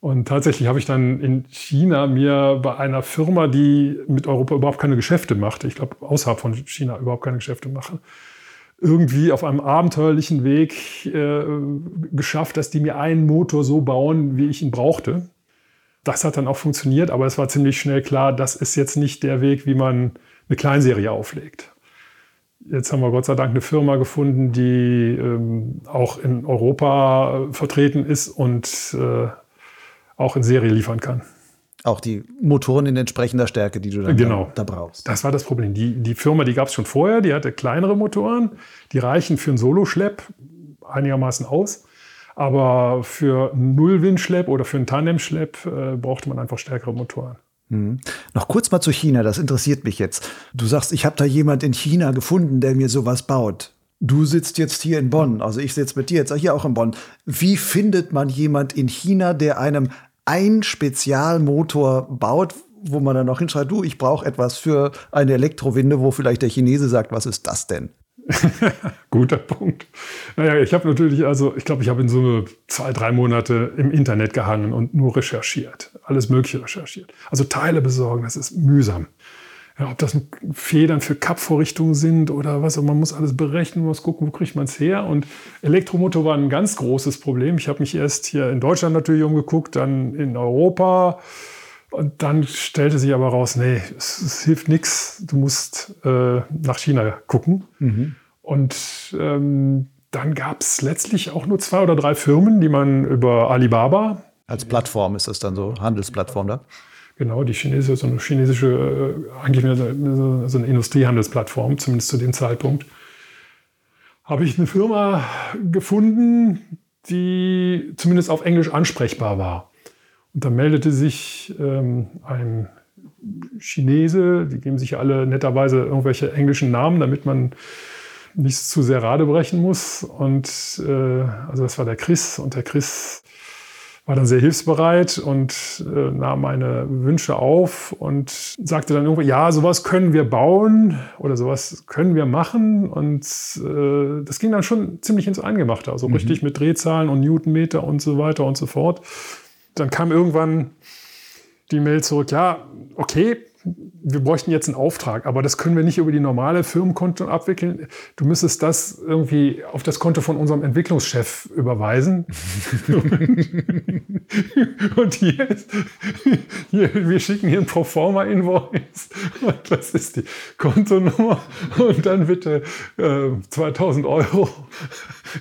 Und tatsächlich habe ich dann in China mir bei einer Firma, die mit Europa überhaupt keine Geschäfte macht, ich glaube außerhalb von China überhaupt keine Geschäfte machen, irgendwie auf einem abenteuerlichen Weg äh, geschafft, dass die mir einen Motor so bauen, wie ich ihn brauchte. Das hat dann auch funktioniert, aber es war ziemlich schnell klar, das ist jetzt nicht der Weg, wie man eine Kleinserie auflegt. Jetzt haben wir Gott sei Dank eine Firma gefunden, die ähm, auch in Europa vertreten ist und äh, auch in Serie liefern kann. Auch die Motoren in entsprechender Stärke, die du dann genau. da, da brauchst. Das war das Problem. Die, die Firma, die gab es schon vorher, die hatte kleinere Motoren, die reichen für einen Soloschlepp einigermaßen aus. Aber für einen Nullwindschlepp oder für einen Tandemschlepp äh, brauchte man einfach stärkere Motoren. Mhm. Noch kurz mal zu China, das interessiert mich jetzt. Du sagst, ich habe da jemand in China gefunden, der mir sowas baut. Du sitzt jetzt hier in Bonn, also ich sitze mit dir jetzt hier auch in Bonn. Wie findet man jemand in China, der einem ein Spezialmotor baut, wo man dann noch hinschreibt, du, ich brauche etwas für eine Elektrowinde, wo vielleicht der Chinese sagt, was ist das denn? Guter Punkt. Naja, ich habe natürlich, also ich glaube, ich habe in Summe zwei, drei Monate im Internet gehangen und nur recherchiert. Alles Mögliche recherchiert. Also Teile besorgen, das ist mühsam. Ja, ob das Federn für Kapvorrichtungen sind oder was, man muss alles berechnen, man muss gucken, wo kriegt man es her. Und Elektromotor war ein ganz großes Problem. Ich habe mich erst hier in Deutschland natürlich umgeguckt, dann in Europa. Und dann stellte sich aber raus, nee, es, es hilft nichts, du musst äh, nach China gucken. Mhm. Und ähm, dann gab es letztlich auch nur zwei oder drei Firmen, die man über Alibaba. Als Plattform ist das dann so, Handelsplattform da? Genau, die chinesische, so eine chinesische, äh, eigentlich so eine Industriehandelsplattform, zumindest zu dem Zeitpunkt. Habe ich eine Firma gefunden, die zumindest auf Englisch ansprechbar war. Und da meldete sich ähm, ein Chinese, die geben sich alle netterweise irgendwelche englischen Namen, damit man nicht zu sehr Rade brechen muss. Und äh, also das war der Chris und der Chris war dann sehr hilfsbereit und äh, nahm meine Wünsche auf und sagte dann irgendwo, ja, sowas können wir bauen oder sowas können wir machen. Und äh, das ging dann schon ziemlich ins Eingemachte, also mhm. richtig mit Drehzahlen und Newtonmeter und so weiter und so fort. Dann kam irgendwann die Mail zurück, ja, okay, wir bräuchten jetzt einen Auftrag, aber das können wir nicht über die normale Firmenkonto abwickeln. Du müsstest das irgendwie auf das Konto von unserem Entwicklungschef überweisen. und hier, ist, hier, wir schicken hier ein Proforma-Invoice und das ist die Kontonummer und dann bitte äh, 2000 Euro.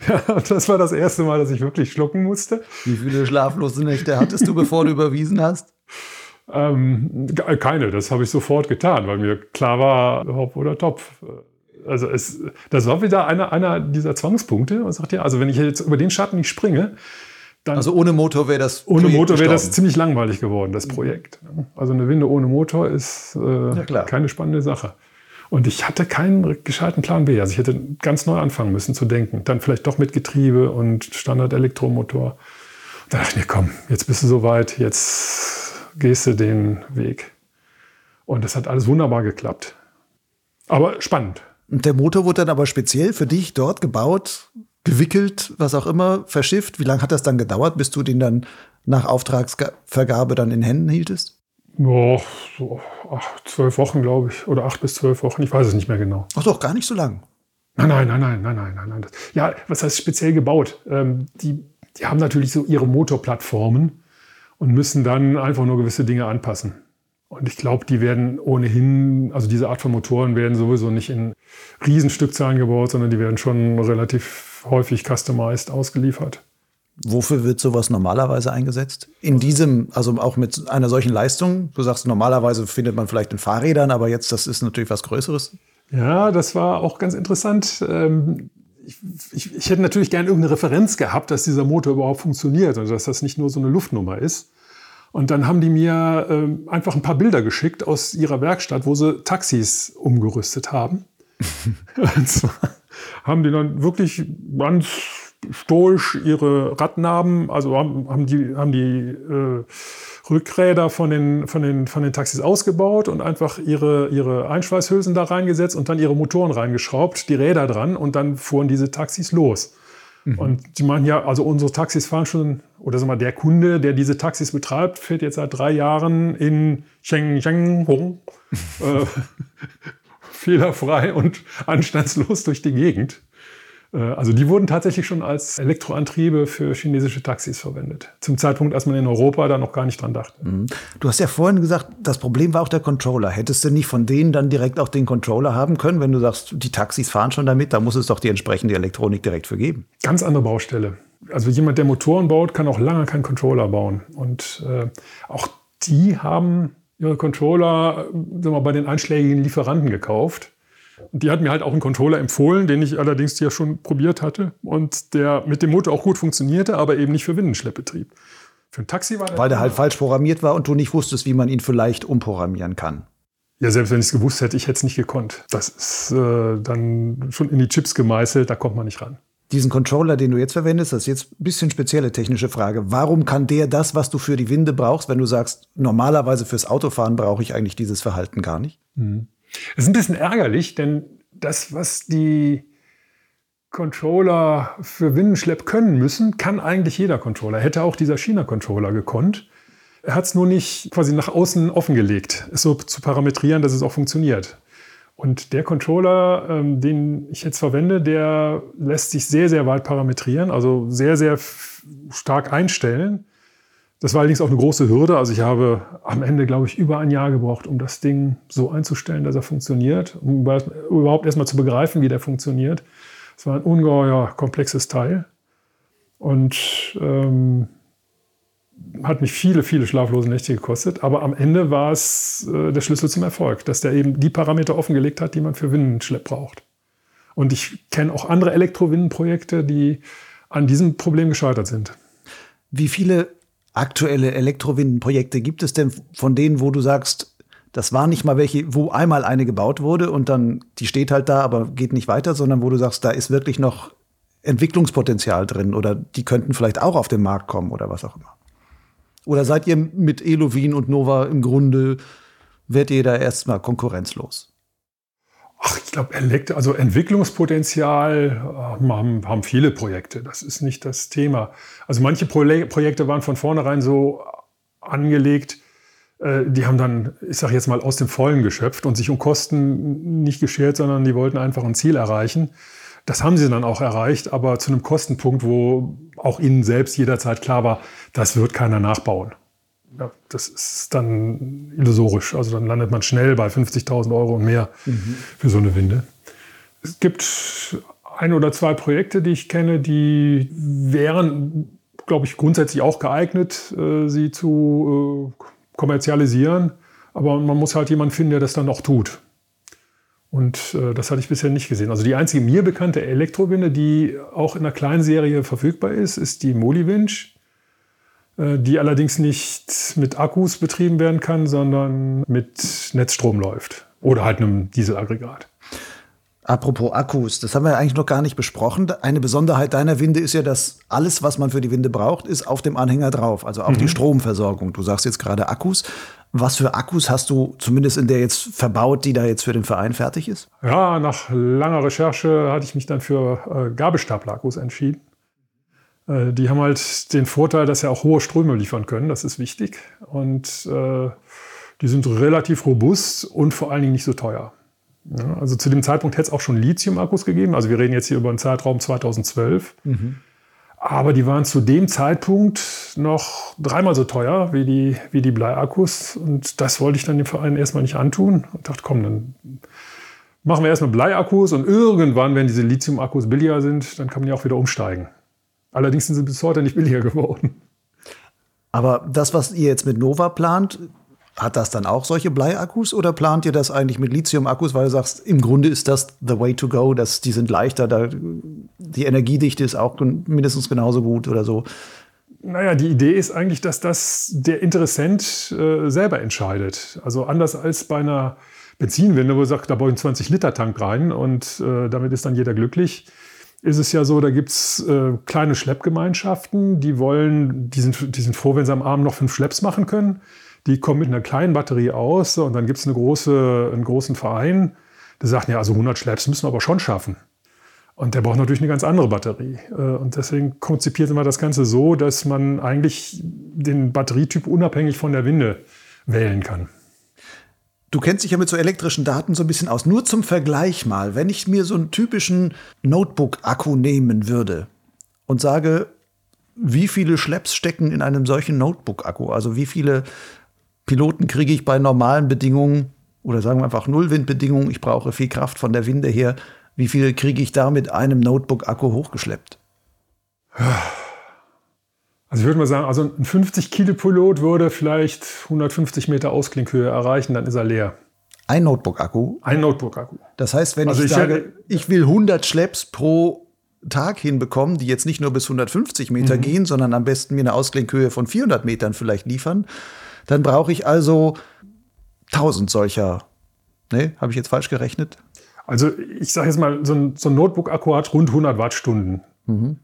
Ja, das war das erste Mal, dass ich wirklich schlucken musste. Wie viele schlaflose Nächte hattest du, bevor du überwiesen hast? Ähm, keine, das habe ich sofort getan, weil mir klar war, Hop oder Top. Also es, das war wieder einer, einer dieser Zwangspunkte. Man sagt ja, also wenn ich jetzt über den Schatten nicht springe, dann. Also ohne Motor wäre das. Ohne Projekt Motor wäre das ziemlich langweilig geworden, das Projekt. Also eine Winde ohne Motor ist äh, ja, keine spannende Sache. Und ich hatte keinen gescheiten Plan B. Also ich hätte ganz neu anfangen müssen zu denken. Dann vielleicht doch mit Getriebe und Standard-Elektromotor. Da dachte ich mir, komm, jetzt bist du soweit, jetzt gehst du den Weg. Und das hat alles wunderbar geklappt. Aber spannend. Und der Motor wurde dann aber speziell für dich dort gebaut, gewickelt, was auch immer, verschifft. Wie lange hat das dann gedauert, bis du den dann nach Auftragsvergabe dann in Händen hieltest? Oh, so acht, zwölf Wochen, glaube ich. Oder acht bis zwölf Wochen. Ich weiß es nicht mehr genau. Ach doch, gar nicht so lang. Nein, nein, nein, nein, nein, nein, nein. nein. Ja, was heißt speziell gebaut? Ähm, die, die haben natürlich so ihre Motorplattformen und müssen dann einfach nur gewisse Dinge anpassen. Und ich glaube, die werden ohnehin, also diese Art von Motoren werden sowieso nicht in Riesenstückzahlen gebaut, sondern die werden schon relativ häufig customized ausgeliefert. Wofür wird sowas normalerweise eingesetzt? In diesem, also auch mit einer solchen Leistung? Du sagst, normalerweise findet man vielleicht in Fahrrädern, aber jetzt, das ist natürlich was Größeres. Ja, das war auch ganz interessant. Ähm, ich, ich, ich, hätte natürlich gerne irgendeine Referenz gehabt, dass dieser Motor überhaupt funktioniert und dass das nicht nur so eine Luftnummer ist. Und dann haben die mir äh, einfach ein paar Bilder geschickt aus ihrer Werkstatt, wo sie Taxis umgerüstet haben. und zwar haben die dann wirklich ganz stoisch ihre Radnaben, also haben, haben die, haben die äh, Rückräder von den, von, den, von den Taxis ausgebaut und einfach ihre, ihre Einschweißhülsen da reingesetzt und dann ihre Motoren reingeschraubt, die Räder dran und dann fuhren diese Taxis los. Mhm. Und die meinen ja, also unsere Taxis fahren schon, oder sag mal, der Kunde, der diese Taxis betreibt, fährt jetzt seit drei Jahren in Hong äh, fehlerfrei und anstandslos durch die Gegend. Äh, also die wurden tatsächlich schon als Elektroantriebe für chinesische Taxis verwendet. Zum Zeitpunkt, als man in Europa da noch gar nicht dran dachte. Mhm. Du hast ja vorhin gesagt, das Problem war auch der Controller. Hättest du nicht von denen dann direkt auch den Controller haben können, wenn du sagst, die Taxis fahren schon damit, da muss es doch die entsprechende Elektronik direkt für geben. Ganz andere Baustelle. Also jemand, der Motoren baut, kann auch lange keinen Controller bauen. Und äh, auch die haben ihre Controller sagen wir, bei den einschlägigen Lieferanten gekauft die hat mir halt auch einen Controller empfohlen, den ich allerdings ja schon probiert hatte und der mit dem Motor auch gut funktionierte, aber eben nicht für Windenschleppbetrieb. Für ein Taxi war der Weil der halt falsch programmiert war und du nicht wusstest, wie man ihn vielleicht umprogrammieren kann. Ja, selbst wenn ich es gewusst hätte, ich hätte es nicht gekonnt. Das ist äh, dann schon in die Chips gemeißelt, da kommt man nicht ran. Diesen Controller, den du jetzt verwendest, das ist jetzt ein bisschen spezielle technische Frage. Warum kann der das, was du für die Winde brauchst, wenn du sagst, normalerweise fürs Autofahren brauche ich eigentlich dieses Verhalten gar nicht? Mhm. Es ist ein bisschen ärgerlich, denn das, was die Controller für Windenschlepp können müssen, kann eigentlich jeder Controller. Hätte auch dieser China-Controller gekonnt. Er hat es nur nicht quasi nach außen offengelegt, es so zu parametrieren, dass es auch funktioniert. Und der Controller, ähm, den ich jetzt verwende, der lässt sich sehr, sehr weit parametrieren, also sehr, sehr stark einstellen. Das war allerdings auch eine große Hürde. Also ich habe am Ende, glaube ich, über ein Jahr gebraucht, um das Ding so einzustellen, dass er funktioniert, um überhaupt erstmal zu begreifen, wie der funktioniert. Es war ein ungeheuer komplexes Teil und ähm, hat mich viele, viele schlaflose Nächte gekostet. Aber am Ende war es äh, der Schlüssel zum Erfolg, dass der eben die Parameter offengelegt hat, die man für Windenschlepp braucht. Und ich kenne auch andere Elektrowindenprojekte, die an diesem Problem gescheitert sind. Wie viele aktuelle Elektrowindenprojekte gibt es denn von denen, wo du sagst, das war nicht mal welche, wo einmal eine gebaut wurde und dann die steht halt da, aber geht nicht weiter, sondern wo du sagst, da ist wirklich noch Entwicklungspotenzial drin oder die könnten vielleicht auch auf den Markt kommen oder was auch immer. Oder seid ihr mit Elovin und Nova im Grunde, werdet ihr da erstmal konkurrenzlos? Ach, ich glaube, also Entwicklungspotenzial äh, haben, haben, viele Projekte. Das ist nicht das Thema. Also manche Pro Projekte waren von vornherein so angelegt, äh, die haben dann, ich sage jetzt mal, aus dem Vollen geschöpft und sich um Kosten nicht geschert, sondern die wollten einfach ein Ziel erreichen. Das haben sie dann auch erreicht, aber zu einem Kostenpunkt, wo auch ihnen selbst jederzeit klar war, das wird keiner nachbauen ja, das ist dann illusorisch. Also dann landet man schnell bei 50.000 Euro und mehr mhm. für so eine Winde. Es gibt ein oder zwei Projekte, die ich kenne, die wären, glaube ich, grundsätzlich auch geeignet, äh, sie zu äh, kommerzialisieren. Aber man muss halt jemanden finden, der das dann auch tut. Und äh, das hatte ich bisher nicht gesehen. Also die einzige mir bekannte Elektrowinde, die auch in einer kleinen Serie verfügbar ist, ist die Moliwinch. Äh, die allerdings nicht mit Akkus betrieben werden kann, sondern mit Netzstrom läuft oder halt einem Dieselaggregat. Apropos Akkus, das haben wir eigentlich noch gar nicht besprochen. Eine Besonderheit deiner Winde ist ja, dass alles, was man für die Winde braucht, ist auf dem Anhänger drauf, also auch mhm. die Stromversorgung. Du sagst jetzt gerade Akkus. Was für Akkus hast du zumindest in der jetzt verbaut, die da jetzt für den Verein fertig ist? Ja, nach langer Recherche hatte ich mich dann für äh, Gabelstapler-Akkus entschieden. Äh, die haben halt den Vorteil, dass sie auch hohe Ströme liefern können. Das ist wichtig. Und äh, die sind relativ robust und vor allen Dingen nicht so teuer. Ja, also zu dem Zeitpunkt hätte es auch schon Lithium-Akkus gegeben. Also wir reden jetzt hier über einen Zeitraum 2012. Mhm. Aber die waren zu dem Zeitpunkt noch dreimal so teuer wie die, wie die Bleiakkus. Und das wollte ich dann dem Verein erstmal nicht antun. Und dachte, komm, dann machen wir erstmal Bleiakkus und irgendwann, wenn diese Lithium-Akkus billiger sind, dann kann man ja auch wieder umsteigen. Allerdings sind sie bis heute nicht billiger geworden. Aber das, was ihr jetzt mit Nova plant, hat das dann auch solche Bleiakkus oder plant ihr das eigentlich mit Lithium-Akkus, weil du sagst, im Grunde ist das the way to go, dass die sind leichter, da, die Energiedichte ist auch mindestens genauso gut oder so? Naja, die Idee ist eigentlich, dass das der Interessent äh, selber entscheidet. Also anders als bei einer Benzinwende, wo man sagt, da baue ich einen 20-Liter-Tank rein und äh, damit ist dann jeder glücklich ist es ja so, da gibt es äh, kleine Schleppgemeinschaften, die wollen, die sind, die sind froh, wenn sie am Abend noch fünf Schlepps machen können. Die kommen mit einer kleinen Batterie aus und dann gibt es eine große, einen großen Verein, der sagt, ja, also 100 Schlepps müssen wir aber schon schaffen. Und der braucht natürlich eine ganz andere Batterie. Äh, und deswegen konzipiert man das Ganze so, dass man eigentlich den Batterietyp unabhängig von der Winde wählen kann. Du kennst dich ja mit so elektrischen Daten so ein bisschen aus. Nur zum Vergleich mal, wenn ich mir so einen typischen Notebook-Akku nehmen würde und sage, wie viele Schlepps stecken in einem solchen Notebook-Akku? Also wie viele Piloten kriege ich bei normalen Bedingungen oder sagen wir einfach Nullwindbedingungen? Ich brauche viel Kraft von der Winde her wie viel kriege ich da mit einem Notebook-Akku hochgeschleppt? Also ich würde mal sagen, also ein 50 Kilo Pilot würde vielleicht 150 Meter Ausklinkhöhe erreichen, dann ist er leer. Ein Notebook-Akku? Ein Notebook-Akku. Das heißt, wenn also ich, ich sage, ich will 100 Schlepps pro Tag hinbekommen, die jetzt nicht nur bis 150 Meter mhm. gehen, sondern am besten mir eine Ausklinkhöhe von 400 Metern vielleicht liefern, dann brauche ich also 1000 solcher. Ne, habe ich jetzt falsch gerechnet? Also ich sage jetzt mal, so ein, so ein Notebook-Akku hat rund 100 Wattstunden, mhm.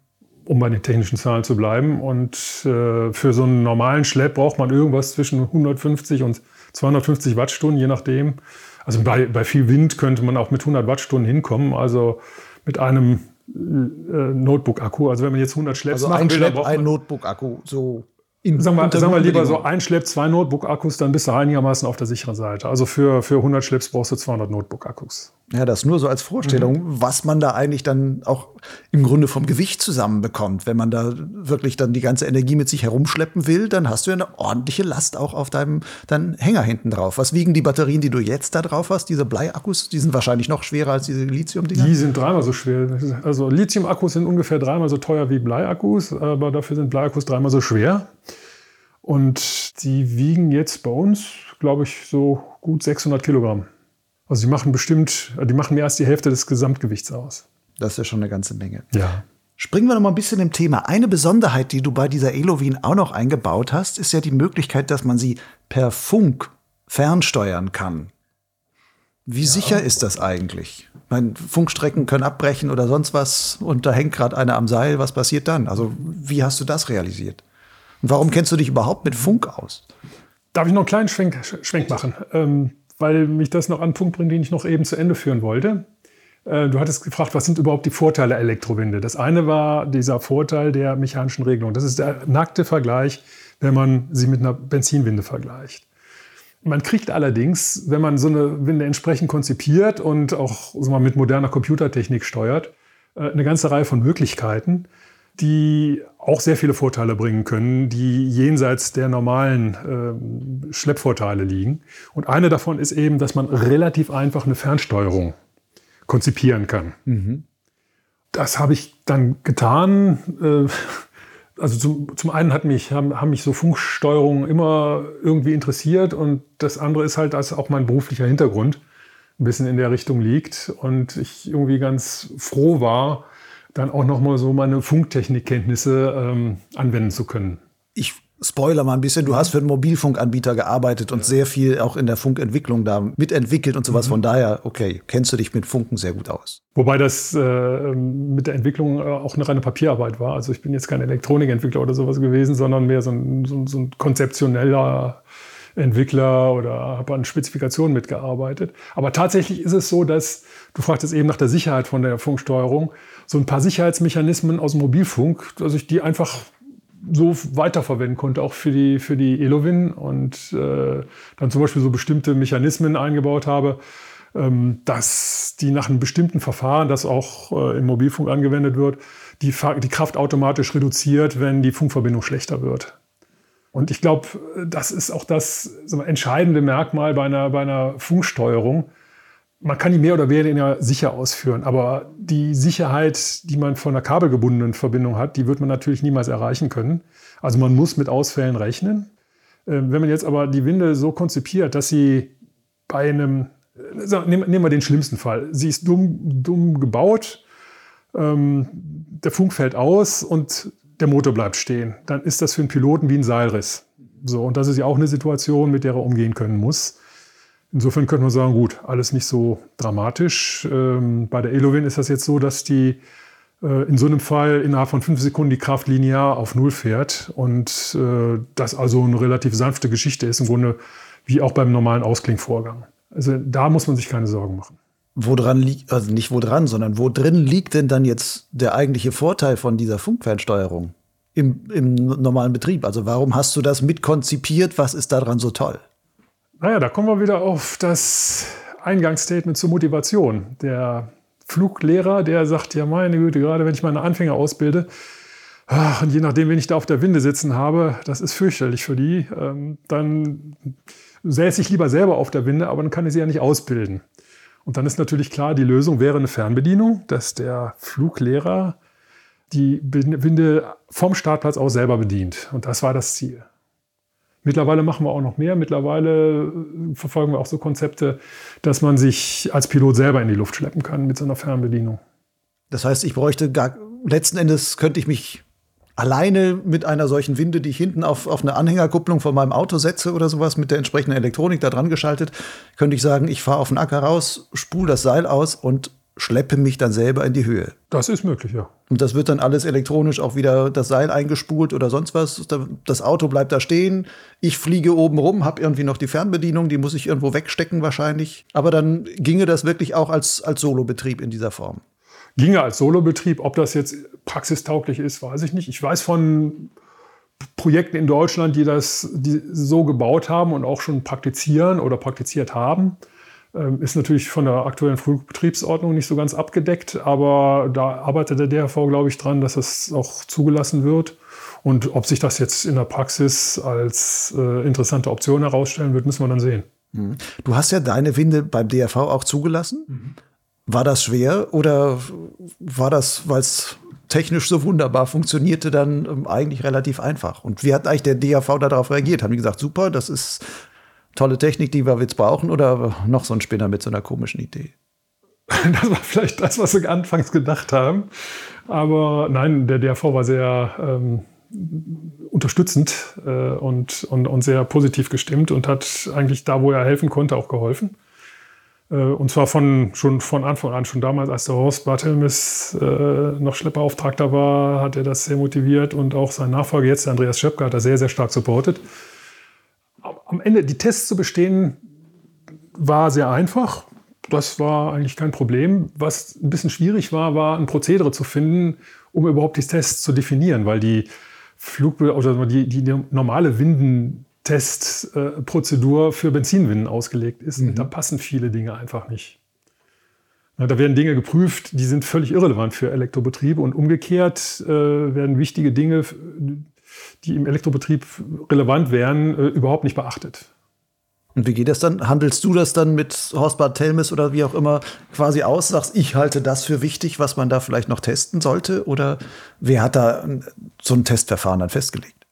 Um bei den technischen Zahlen zu bleiben. Und äh, für so einen normalen Schlepp braucht man irgendwas zwischen 150 und 250 Wattstunden, je nachdem. Also bei, bei viel Wind könnte man auch mit 100 Wattstunden hinkommen. Also mit einem äh, Notebook-Akku. Also wenn man jetzt 100 Schlepps also ein Schlepp, ein Notebook-Akku, so Sagen wir, sagen wir lieber so ein Schlepp, zwei Notebook-Akkus, dann bist du einigermaßen auf der sicheren Seite. Also für, für 100 Schlepps brauchst du 200 Notebook-Akkus. Ja, das nur so als Vorstellung, mhm. was man da eigentlich dann auch im Grunde vom Gewicht zusammenbekommt. Wenn man da wirklich dann die ganze Energie mit sich herumschleppen will, dann hast du ja eine ordentliche Last auch auf deinem deinem Hänger hinten drauf. Was wiegen die Batterien, die du jetzt da drauf hast? Diese Bleiakkus, die sind wahrscheinlich noch schwerer als diese Lithium-Dinger? Die sind dreimal so schwer. Also Lithium-Akkus sind ungefähr dreimal so teuer wie Bleiakkus, aber dafür sind Bleiakkus dreimal so schwer. Und die wiegen jetzt bei uns, glaube ich, so gut 600 Kilogramm. Also die machen bestimmt, die machen mehr als die Hälfte des Gesamtgewichts aus. Das ist ja schon eine ganze Menge. Ja. Springen wir noch mal ein bisschen im Thema. Eine Besonderheit, die du bei dieser Elowin auch noch eingebaut hast, ist ja die Möglichkeit, dass man sie per Funk fernsteuern kann. Wie ja. sicher ist das eigentlich? Meine, Funkstrecken können abbrechen oder sonst was und da hängt gerade einer am Seil. Was passiert dann? Also wie hast du das realisiert? Und warum kennst du dich überhaupt mit Funk aus? Darf ich noch einen kleinen Schwenk, Schwenk machen? Ähm, weil mich das noch an einen Punkt bringt, den ich noch eben zu Ende führen wollte. Äh, du hattest gefragt, was sind überhaupt die Vorteile der Elektrowinde? Das eine war dieser Vorteil der mechanischen Regelung. Das ist der nackte Vergleich, wenn man sie mit einer Benzinwinde vergleicht. Man kriegt allerdings, wenn man so eine Winde entsprechend konzipiert und auch so mal mit moderner Computertechnik steuert, äh, eine ganze Reihe von Möglichkeiten, die auch sehr viele Vorteile bringen können, die jenseits der normalen äh, Schleppvorteile liegen. Und eine davon ist eben, dass man relativ einfach eine Fernsteuerung konzipieren kann. Mhm. Das habe ich dann getan. Äh, also zum, zum einen hat mich, haben, haben mich so Funksteuerungen immer irgendwie interessiert und das andere ist halt, dass auch mein beruflicher Hintergrund ein bisschen in der Richtung liegt und ich irgendwie ganz froh war, dann auch nochmal so meine Funktechnikkenntnisse ähm, anwenden zu können. Ich spoiler mal ein bisschen, du hast für einen Mobilfunkanbieter gearbeitet und ja. sehr viel auch in der Funkentwicklung da mitentwickelt und sowas. Mhm. Von daher, okay, kennst du dich mit Funken sehr gut aus. Wobei das äh, mit der Entwicklung äh, auch eine reine Papierarbeit war. Also ich bin jetzt kein Elektronikentwickler oder sowas gewesen, sondern mehr so ein, so, so ein konzeptioneller Entwickler oder habe an Spezifikationen mitgearbeitet. Aber tatsächlich ist es so, dass, du fragtest eben nach der Sicherheit von der Funksteuerung, so ein paar Sicherheitsmechanismen aus dem Mobilfunk, dass ich die einfach so weiterverwenden konnte, auch für die, für die Elowin und äh, dann zum Beispiel so bestimmte Mechanismen eingebaut habe, ähm, dass die nach einem bestimmten Verfahren, das auch äh, im Mobilfunk angewendet wird, die, die Kraft automatisch reduziert, wenn die Funkverbindung schlechter wird. Und ich glaube, das ist auch das wir, entscheidende Merkmal bei einer, bei einer Funksteuerung. Man kann die mehr oder weniger sicher ausführen, aber die Sicherheit, die man von einer kabelgebundenen Verbindung hat, die wird man natürlich niemals erreichen können. Also man muss mit Ausfällen rechnen. Ähm, wenn man jetzt aber die Winde so konzipiert, dass sie bei einem, nehmen wir den schlimmsten Fall, sie ist dumm, dumm gebaut, ähm, der Funk fällt aus und der Motor bleibt stehen. Dann ist das für einen Piloten wie ein Seilriss. So, und das ist ja auch eine Situation, mit der er umgehen können muss. Insofern könnte man sagen, gut, alles nicht so dramatisch. Ähm, bei der Elowin ist das jetzt so, dass die äh, in so einem Fall innerhalb von fünf Sekunden die Kraft linear auf Null fährt und äh, das also eine relativ sanfte Geschichte ist, im Grunde wie auch beim normalen Ausklingvorgang. Also da muss man sich keine Sorgen machen. wo dran liegt, also nicht wo dran, sondern wo drin liegt denn dann jetzt der eigentliche Vorteil von dieser Funkfernsteuerung im, im normalen Betrieb? Also warum hast du das mitkonzipiert? Was ist daran so toll? Naja, da kommen wir wieder auf das Eingangsstatement zur Motivation. Der Fluglehrer, der sagt, ja meine Güte, gerade wenn ich meine Anfänger ausbilde, und je nachdem, wen ich da auf der Winde sitzen habe, das ist fürchterlich für die, ähm, dann säße ich lieber selber auf der Winde, aber dann kann ich sie ja nicht ausbilden. Und dann ist natürlich klar, die Lösung wäre eine Fernbedienung, dass der Fluglehrer die Winde vom Startplatz aus selber bedient. Und das war das Ziel. Mittlerweile machen wir auch noch mehr. Mittlerweile äh, verfolgen wir auch so Konzepte, dass man sich als Pilot selber in die Luft schleppen kann mit so einer Fernbedienung. Das heißt, ich bräuchte gar, letzten Endes könnte ich mich alleine mit einer solchen Winde, die ich hinten auf, auf eine Anhängerkupplung von meinem Auto setze oder sowas, mit der entsprechenden Elektronik da dran geschaltet, könnte ich sagen, ich fahre auf den Acker raus, spule das Seil aus und schleppe mich dann selber in die Höhe. Das ist möglich, ja. Und das wird dann alles elektronisch auch wieder das Seil eingespult oder sonst was. Das Auto bleibt da stehen. Ich fliege oben rum, habe irgendwie noch die Fernbedienung, die muss ich irgendwo wegstecken wahrscheinlich. Aber dann ginge das wirklich auch als, als Solobetrieb in dieser Form ginge als Solobetrieb. Ob das jetzt praxistauglich ist, weiß ich nicht. Ich weiß von Projekten in Deutschland, die das die so gebaut haben und auch schon praktizieren oder praktiziert haben. Ähm, ist natürlich von der aktuellen Flugbetriebsordnung nicht so ganz abgedeckt, aber da arbeitet der DRV, glaube ich, dran, dass es auch zugelassen wird. Und ob sich das jetzt in der Praxis als äh, interessante Option herausstellen wird, müssen wir dann sehen. Mhm. Du hast ja deine Winde beim DRV auch zugelassen. Mhm. War das schwer oder war das, weil es technisch so wunderbar funktionierte, dann ähm, eigentlich relativ einfach? Und wie hat eigentlich der DAV darauf reagiert? Haben die gesagt, super, das ist tolle Technik, die wir jetzt brauchen oder noch so ein Spinner mit so einer komischen Idee? Das war vielleicht das, was sie anfangs gedacht haben. Aber nein, der DAV war sehr ähm, unterstützend äh, und, und, und sehr positiv gestimmt und hat eigentlich da, wo er helfen konnte, auch geholfen. Äh, und zwar von, schon von Anfang an, schon damals, als der Horst Barthelmes äh, noch Schlepperauftragter war, hat er das sehr motiviert und auch sein Nachfolger jetzt, der Andreas Schöpke, hat er sehr, sehr stark supportet. Am Ende die Tests zu bestehen, war sehr einfach. Das war eigentlich kein Problem. Was ein bisschen schwierig war, war ein Prozedere zu finden, um überhaupt die Tests zu definieren, weil die Flug oder die, die normale Winden Testprozedur für Benzinwinnen ausgelegt ist. Mhm. Und da passen viele Dinge einfach nicht. da werden Dinge geprüft, die sind völlig irrelevant für Elektrobetriebe und umgekehrt äh, werden wichtige Dinge, die im Elektrobetrieb relevant wären, äh, überhaupt nicht beachtet. Und wie geht das dann? Handelst du das dann mit Horst Barthelmes oder wie auch immer quasi aus? Sagst, ich halte das für wichtig, was man da vielleicht noch testen sollte? Oder wer hat da so ein Testverfahren dann festgelegt?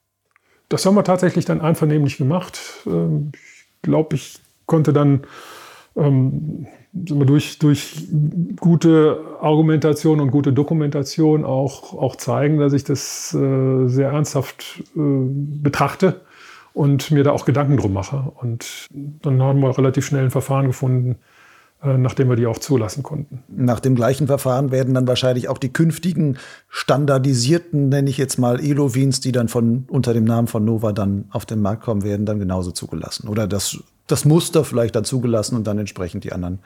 Das haben wir tatsächlich dann einvernehmlich gemacht. Ähm, ich glaube, ich konnte dann ähm, durch, durch gute Argumentation und gute Dokumentation auch, auch zeigen, dass ich das äh, sehr ernsthaft äh, betrachte und mir da auch Gedanken drum mache. Und dann haben wir relativ schnell ein Verfahren gefunden, äh, nachdem wir die auch zulassen konnten. Nach dem gleichen Verfahren werden dann wahrscheinlich auch die künftigen standardisierten, nenne ich jetzt mal Elovins, die dann von unter dem Namen von Nova dann auf den Markt kommen werden, dann genauso zugelassen. Oder das, das Muster vielleicht dann zugelassen und dann entsprechend die anderen.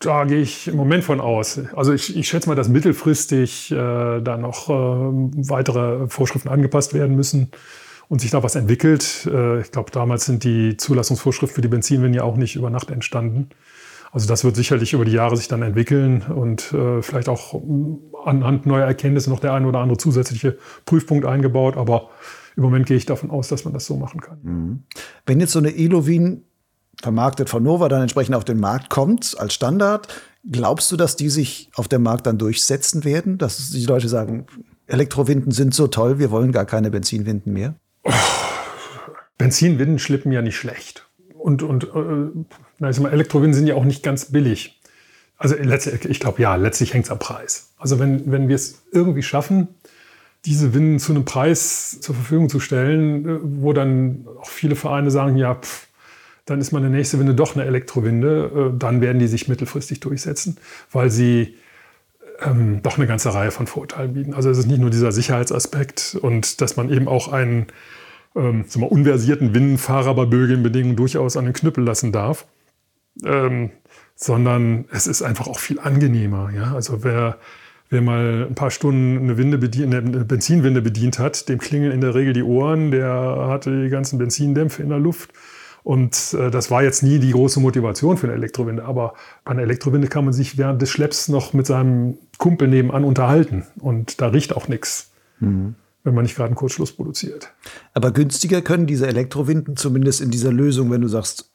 Da gehe ich im Moment von aus. Also ich, ich schätze mal, dass mittelfristig äh, da noch äh, weitere Vorschriften angepasst werden müssen und sich da was entwickelt. Äh, ich glaube, damals sind die Zulassungsvorschriften für die Benzinwinde ja auch nicht über Nacht entstanden. Also das wird sicherlich über die Jahre sich dann entwickeln und äh, vielleicht auch anhand neuer Erkenntnisse noch der ein oder andere zusätzliche Prüfpunkt eingebaut. Aber im Moment gehe ich davon aus, dass man das so machen kann. Mhm. Wenn jetzt so eine Elovin vermarktet von Nova dann entsprechend auf den Markt kommt als Standard, glaubst du, dass die sich auf dem Markt dann durchsetzen werden? Dass die Leute sagen, Elektrowinden sind so toll, wir wollen gar keine Benzinwinden mehr? Benzinwinden schlippen ja nicht schlecht. Und, und äh, na, ich mal, Elektrowinden sind ja auch nicht ganz billig. Also ich glaube, ja, letztlich hängt es am Preis. Also wenn, wenn wir es irgendwie schaffen, diese Winden zu einem Preis zur Verfügung zu stellen, äh, wo dann auch viele Vereine sagen, ja, pff, dann ist meine nächste Winde doch eine Elektrowinde, äh, dann werden die sich mittelfristig durchsetzen, weil sie ähm, doch eine ganze Reihe von Vorteilen bieten. Also es ist nicht nur dieser Sicherheitsaspekt und dass man eben auch einen ähm, unversierten Windenfahrer bei Bögenbedingungen durchaus an den Knüppel lassen darf, ähm, sondern es ist einfach auch viel angenehmer. Ja? Also wer, wer mal ein paar Stunden eine, Winde bedient, eine Benzinwinde bedient hat, dem klingeln in der Regel die Ohren, der hatte die ganzen Benzindämpfe in der Luft. Und äh, das war jetzt nie die große Motivation für eine Elektrowinde. Aber bei einer Elektrowinde kann man sich während des Schlepps noch mit seinem Kumpel nebenan unterhalten. Und da riecht auch nichts. Mhm wenn man nicht gerade einen Kurzschluss produziert. Aber günstiger können diese Elektrowinden zumindest in dieser Lösung, wenn du sagst,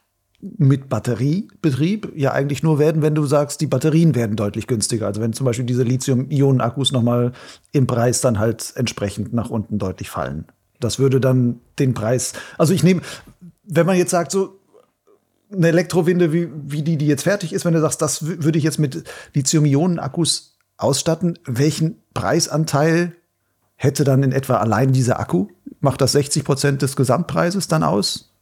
mit Batteriebetrieb ja eigentlich nur werden, wenn du sagst, die Batterien werden deutlich günstiger. Also wenn zum Beispiel diese Lithium-Ionen-Akkus nochmal im Preis dann halt entsprechend nach unten deutlich fallen. Das würde dann den Preis, also ich nehme, wenn man jetzt sagt, so eine Elektrowinde wie, wie die, die jetzt fertig ist, wenn du sagst, das würde ich jetzt mit Lithium-Ionen-Akkus ausstatten, welchen Preisanteil hätte dann in etwa allein dieser Akku? Macht das 60 Prozent des Gesamtpreises dann aus?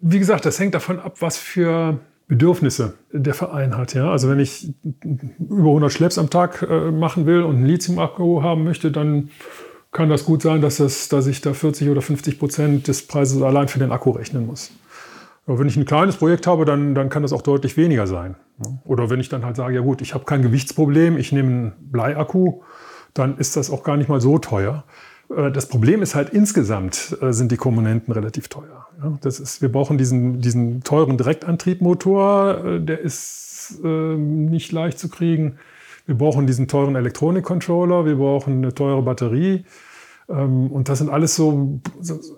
Wie gesagt, das hängt davon ab, was für Bedürfnisse der Verein hat. Ja? Also wenn ich über 100 Schlepps am Tag äh, machen will und einen Lithium-Akku haben möchte, dann kann das gut sein, dass, das, dass ich da 40 oder 50 Prozent des Preises allein für den Akku rechnen muss. Aber wenn ich ein kleines Projekt habe, dann, dann kann das auch deutlich weniger sein. Oder wenn ich dann halt sage, ja gut, ich habe kein Gewichtsproblem, ich nehme einen Bleiakku, dann ist das auch gar nicht mal so teuer. Äh, das Problem ist halt, insgesamt äh, sind die Komponenten relativ teuer. Das ist, wir brauchen diesen, diesen teuren Direktantriebmotor, äh, der ist nicht leicht zu kriegen. Wir brauchen diesen teuren Elektronikcontroller, wir brauchen eine teure Batterie. Ähm, und das sind alles so,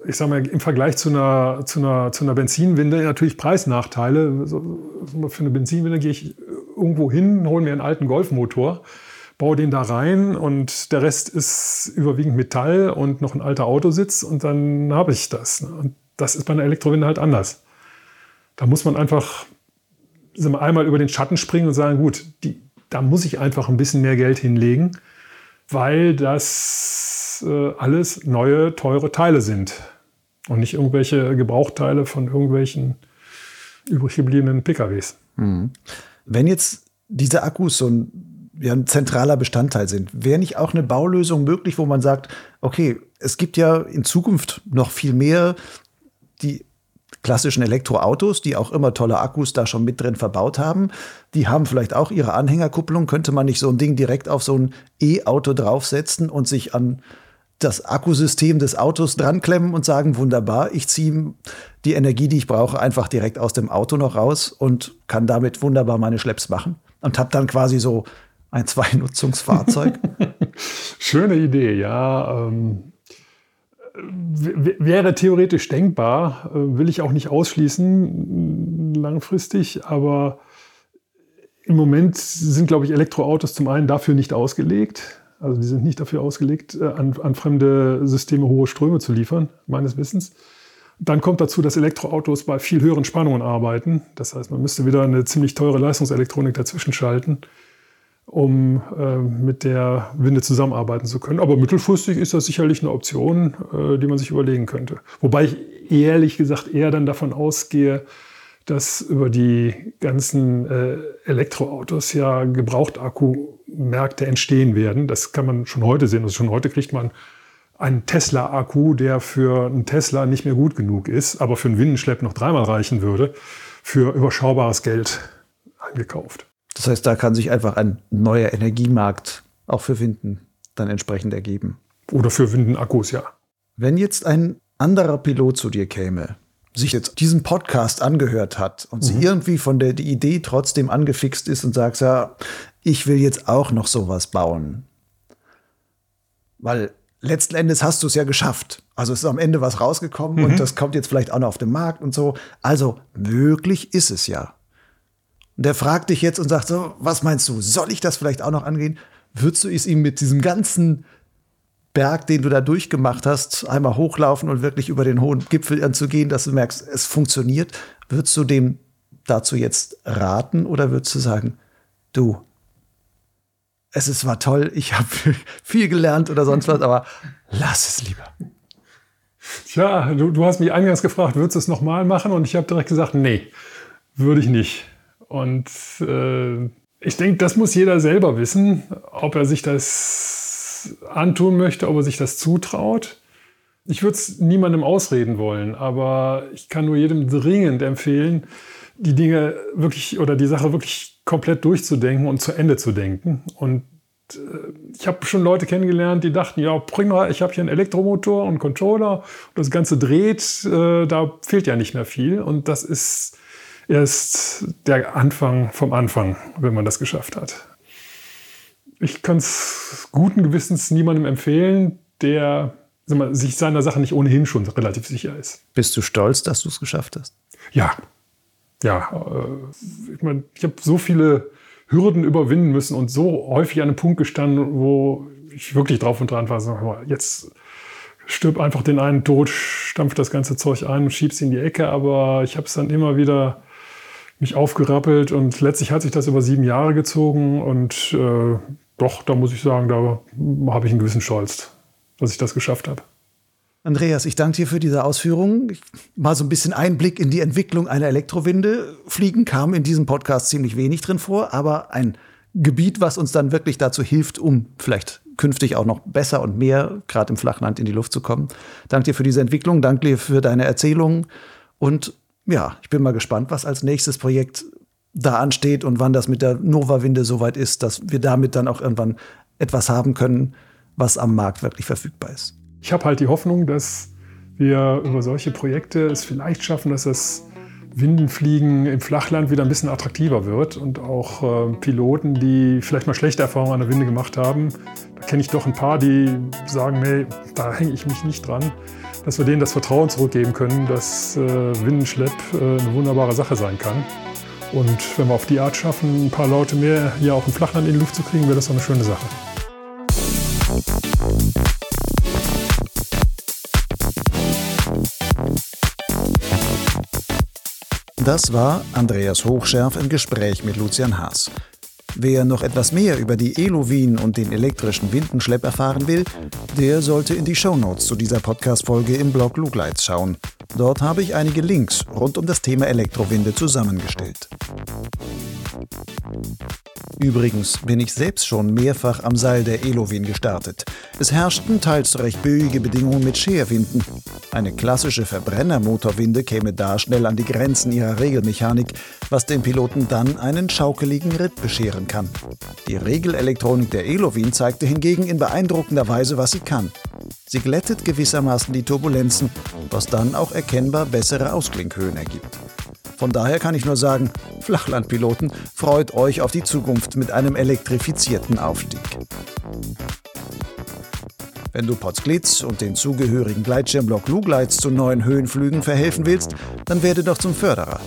ich sage mal, im Vergleich zu einer, zu einer, zu einer Benzinwinde natürlich Preisnachteile. Für eine Benzinwinde gehe ich irgendwo hin, hole mir einen alten Golfmotor baue den da rein und der Rest ist überwiegend Metall und noch ein alter Autositz und dann habe ich das. Und das ist bei einer Elektrowinde halt anders. Da muss man einfach einmal über den Schatten springen und sagen, gut, die, da muss ich einfach ein bisschen mehr Geld hinlegen, weil das äh, alles neue, teure Teile sind und nicht irgendwelche Gebrauchteile von irgendwelchen übrig gebliebenen PKWs. Mhm. Wenn jetzt diese Akkus so ein ja ein zentraler Bestandteil sind. Wäre nicht auch eine Baulösung möglich, wo man sagt, okay, es gibt ja in Zukunft noch viel mehr die klassischen Elektroautos, die auch immer tolle Akkus da schon mit drin verbaut haben. Die haben vielleicht auch ihre Anhängerkupplung. Könnte man nicht so ein Ding direkt auf so ein E-Auto draufsetzen und sich an das Akkusystem des Autos dran klemmen und sagen, wunderbar, ich ziehe die Energie, die ich brauche, einfach direkt aus dem Auto noch raus und kann damit wunderbar meine Schlepps machen. Und habe dann quasi so ein Zweinutzungsfahrzeug? Schöne Idee, ja. Ähm, wäre theoretisch denkbar, äh, will ich auch nicht ausschließen langfristig, aber im Moment sind, glaube ich, Elektroautos zum einen dafür nicht ausgelegt. Also die sind nicht dafür ausgelegt, äh, an, an fremde Systeme hohe Ströme zu liefern, meines Wissens. Dann kommt dazu, dass Elektroautos bei viel höheren Spannungen arbeiten. Das heißt, man müsste wieder eine ziemlich teure Leistungselektronik dazwischen schalten um äh, mit der Winde zusammenarbeiten zu können. Aber mittelfristig ist das sicherlich eine Option, äh, die man sich überlegen könnte. Wobei ich ehrlich gesagt eher dann davon ausgehe, dass über die ganzen äh, Elektroautos ja Gebrauchtakku-Märkte entstehen werden. Das kann man schon heute sehen. Also schon heute kriegt man einen Tesla-Akku, der für einen Tesla nicht mehr gut genug ist, aber für einen Windenschlepp noch dreimal reichen würde, für überschaubares Geld eingekauft. Das heißt, da kann sich einfach ein neuer Energiemarkt auch für Winden dann entsprechend ergeben. Oder für Windenakkus, ja. Wenn jetzt ein anderer Pilot zu dir käme, sich jetzt diesen Podcast angehört hat und mhm. sie irgendwie von der die Idee trotzdem angefixt ist und sagt, ja, ich will jetzt auch noch sowas bauen. Weil letzten Endes hast du es ja geschafft. Also es ist am Ende was rausgekommen mhm. und das kommt jetzt vielleicht auch noch auf den Markt und so. Also möglich ist es ja. Und der fragt dich jetzt und sagt so, was meinst du, soll ich das vielleicht auch noch angehen? Würdest du es ihm mit diesem ganzen Berg, den du da durchgemacht hast, einmal hochlaufen und wirklich über den hohen Gipfel anzugehen, dass du merkst, es funktioniert? Würdest du dem dazu jetzt raten oder würdest du sagen, du, es ist zwar toll, ich habe viel gelernt oder sonst was, aber lass es lieber. Tja, du, du hast mich eingangs gefragt, würdest du es nochmal machen? Und ich habe direkt gesagt, nee, würde ich nicht. Und äh, ich denke, das muss jeder selber wissen, ob er sich das antun möchte, ob er sich das zutraut. Ich würde es niemandem ausreden wollen, aber ich kann nur jedem dringend empfehlen, die Dinge wirklich oder die Sache wirklich komplett durchzudenken und zu Ende zu denken. Und äh, ich habe schon Leute kennengelernt, die dachten, ja, prima, ich habe hier einen Elektromotor und Controller und das Ganze dreht, äh, da fehlt ja nicht mehr viel. Und das ist erst der Anfang vom Anfang, wenn man das geschafft hat. Ich kann es guten Gewissens niemandem empfehlen, der mal, sich seiner Sache nicht ohnehin schon relativ sicher ist. Bist du stolz, dass du es geschafft hast? Ja. Ja. Äh, ich meine, ich habe so viele Hürden überwinden müssen und so häufig an einem Punkt gestanden, wo ich wirklich drauf und dran war, so, jetzt stirb einfach den einen Tod, stampf das ganze Zeug ein und schieb's in die Ecke. Aber ich habe es dann immer wieder mich aufgerappelt und letztlich hat sich das über sieben Jahre gezogen und äh, doch, da muss ich sagen, da habe ich einen gewissen Stolz, dass ich das geschafft habe. Andreas, ich danke dir für diese Ausführungen. Mal so ein bisschen Einblick in die Entwicklung einer Elektrowinde. Fliegen kam in diesem Podcast ziemlich wenig drin vor, aber ein Gebiet, was uns dann wirklich dazu hilft, um vielleicht künftig auch noch besser und mehr, gerade im Flachland, in die Luft zu kommen. Danke dir für diese Entwicklung, danke dir für deine Erzählungen und ja, ich bin mal gespannt, was als nächstes Projekt da ansteht und wann das mit der Nova-Winde soweit ist, dass wir damit dann auch irgendwann etwas haben können, was am Markt wirklich verfügbar ist. Ich habe halt die Hoffnung, dass wir über solche Projekte es vielleicht schaffen, dass das Windenfliegen im Flachland wieder ein bisschen attraktiver wird und auch äh, Piloten, die vielleicht mal schlechte Erfahrungen an der Winde gemacht haben, da kenne ich doch ein paar, die sagen, nee, da hänge ich mich nicht dran, dass wir denen das Vertrauen zurückgeben können, dass äh, Windenschlepp äh, eine wunderbare Sache sein kann. Und wenn wir auf die Art schaffen, ein paar Leute mehr hier auch im Flachland in die Luft zu kriegen, wäre das auch eine schöne Sache. Das war Andreas Hochschärf im Gespräch mit Lucian Haas. Wer noch etwas mehr über die Elowin und den elektrischen Windenschlepp erfahren will, der sollte in die Shownotes zu dieser Podcast-Folge im Blog Lugleitz schauen. Dort habe ich einige Links rund um das Thema Elektrowinde zusammengestellt. Übrigens bin ich selbst schon mehrfach am Seil der Elowin gestartet. Es herrschten teils recht böige Bedingungen mit Scherwinden. Eine klassische Verbrennermotorwinde käme da schnell an die Grenzen ihrer Regelmechanik, was dem Piloten dann einen schaukeligen Ritt bescheren kann. Die Regelelektronik der Elowin zeigte hingegen in beeindruckender Weise, was sie kann. Sie glättet gewissermaßen die Turbulenzen, was dann auch erkennbar bessere Ausklinkhöhen ergibt. Von daher kann ich nur sagen, Flachlandpiloten, freut euch auf die Zukunft mit einem elektrifizierten Aufstieg. Wenn du Potsglitz und den zugehörigen Gleitschirmblock Lugleitz zu neuen Höhenflügen verhelfen willst, dann werde doch zum Förderer.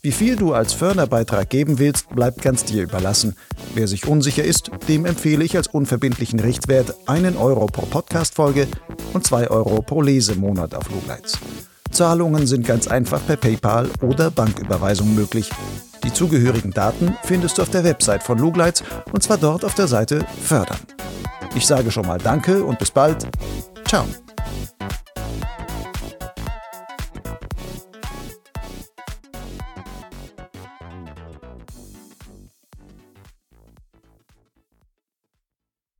Wie viel du als Förderbeitrag geben willst, bleibt ganz dir überlassen. Wer sich unsicher ist, dem empfehle ich als unverbindlichen Richtwert einen Euro pro Podcast-Folge und zwei Euro pro Lesemonat auf Lugleitz. Zahlungen sind ganz einfach per PayPal oder Banküberweisung möglich. Die zugehörigen Daten findest du auf der Website von Lugleitz und zwar dort auf der Seite Fördern. Ich sage schon mal Danke und bis bald. Ciao.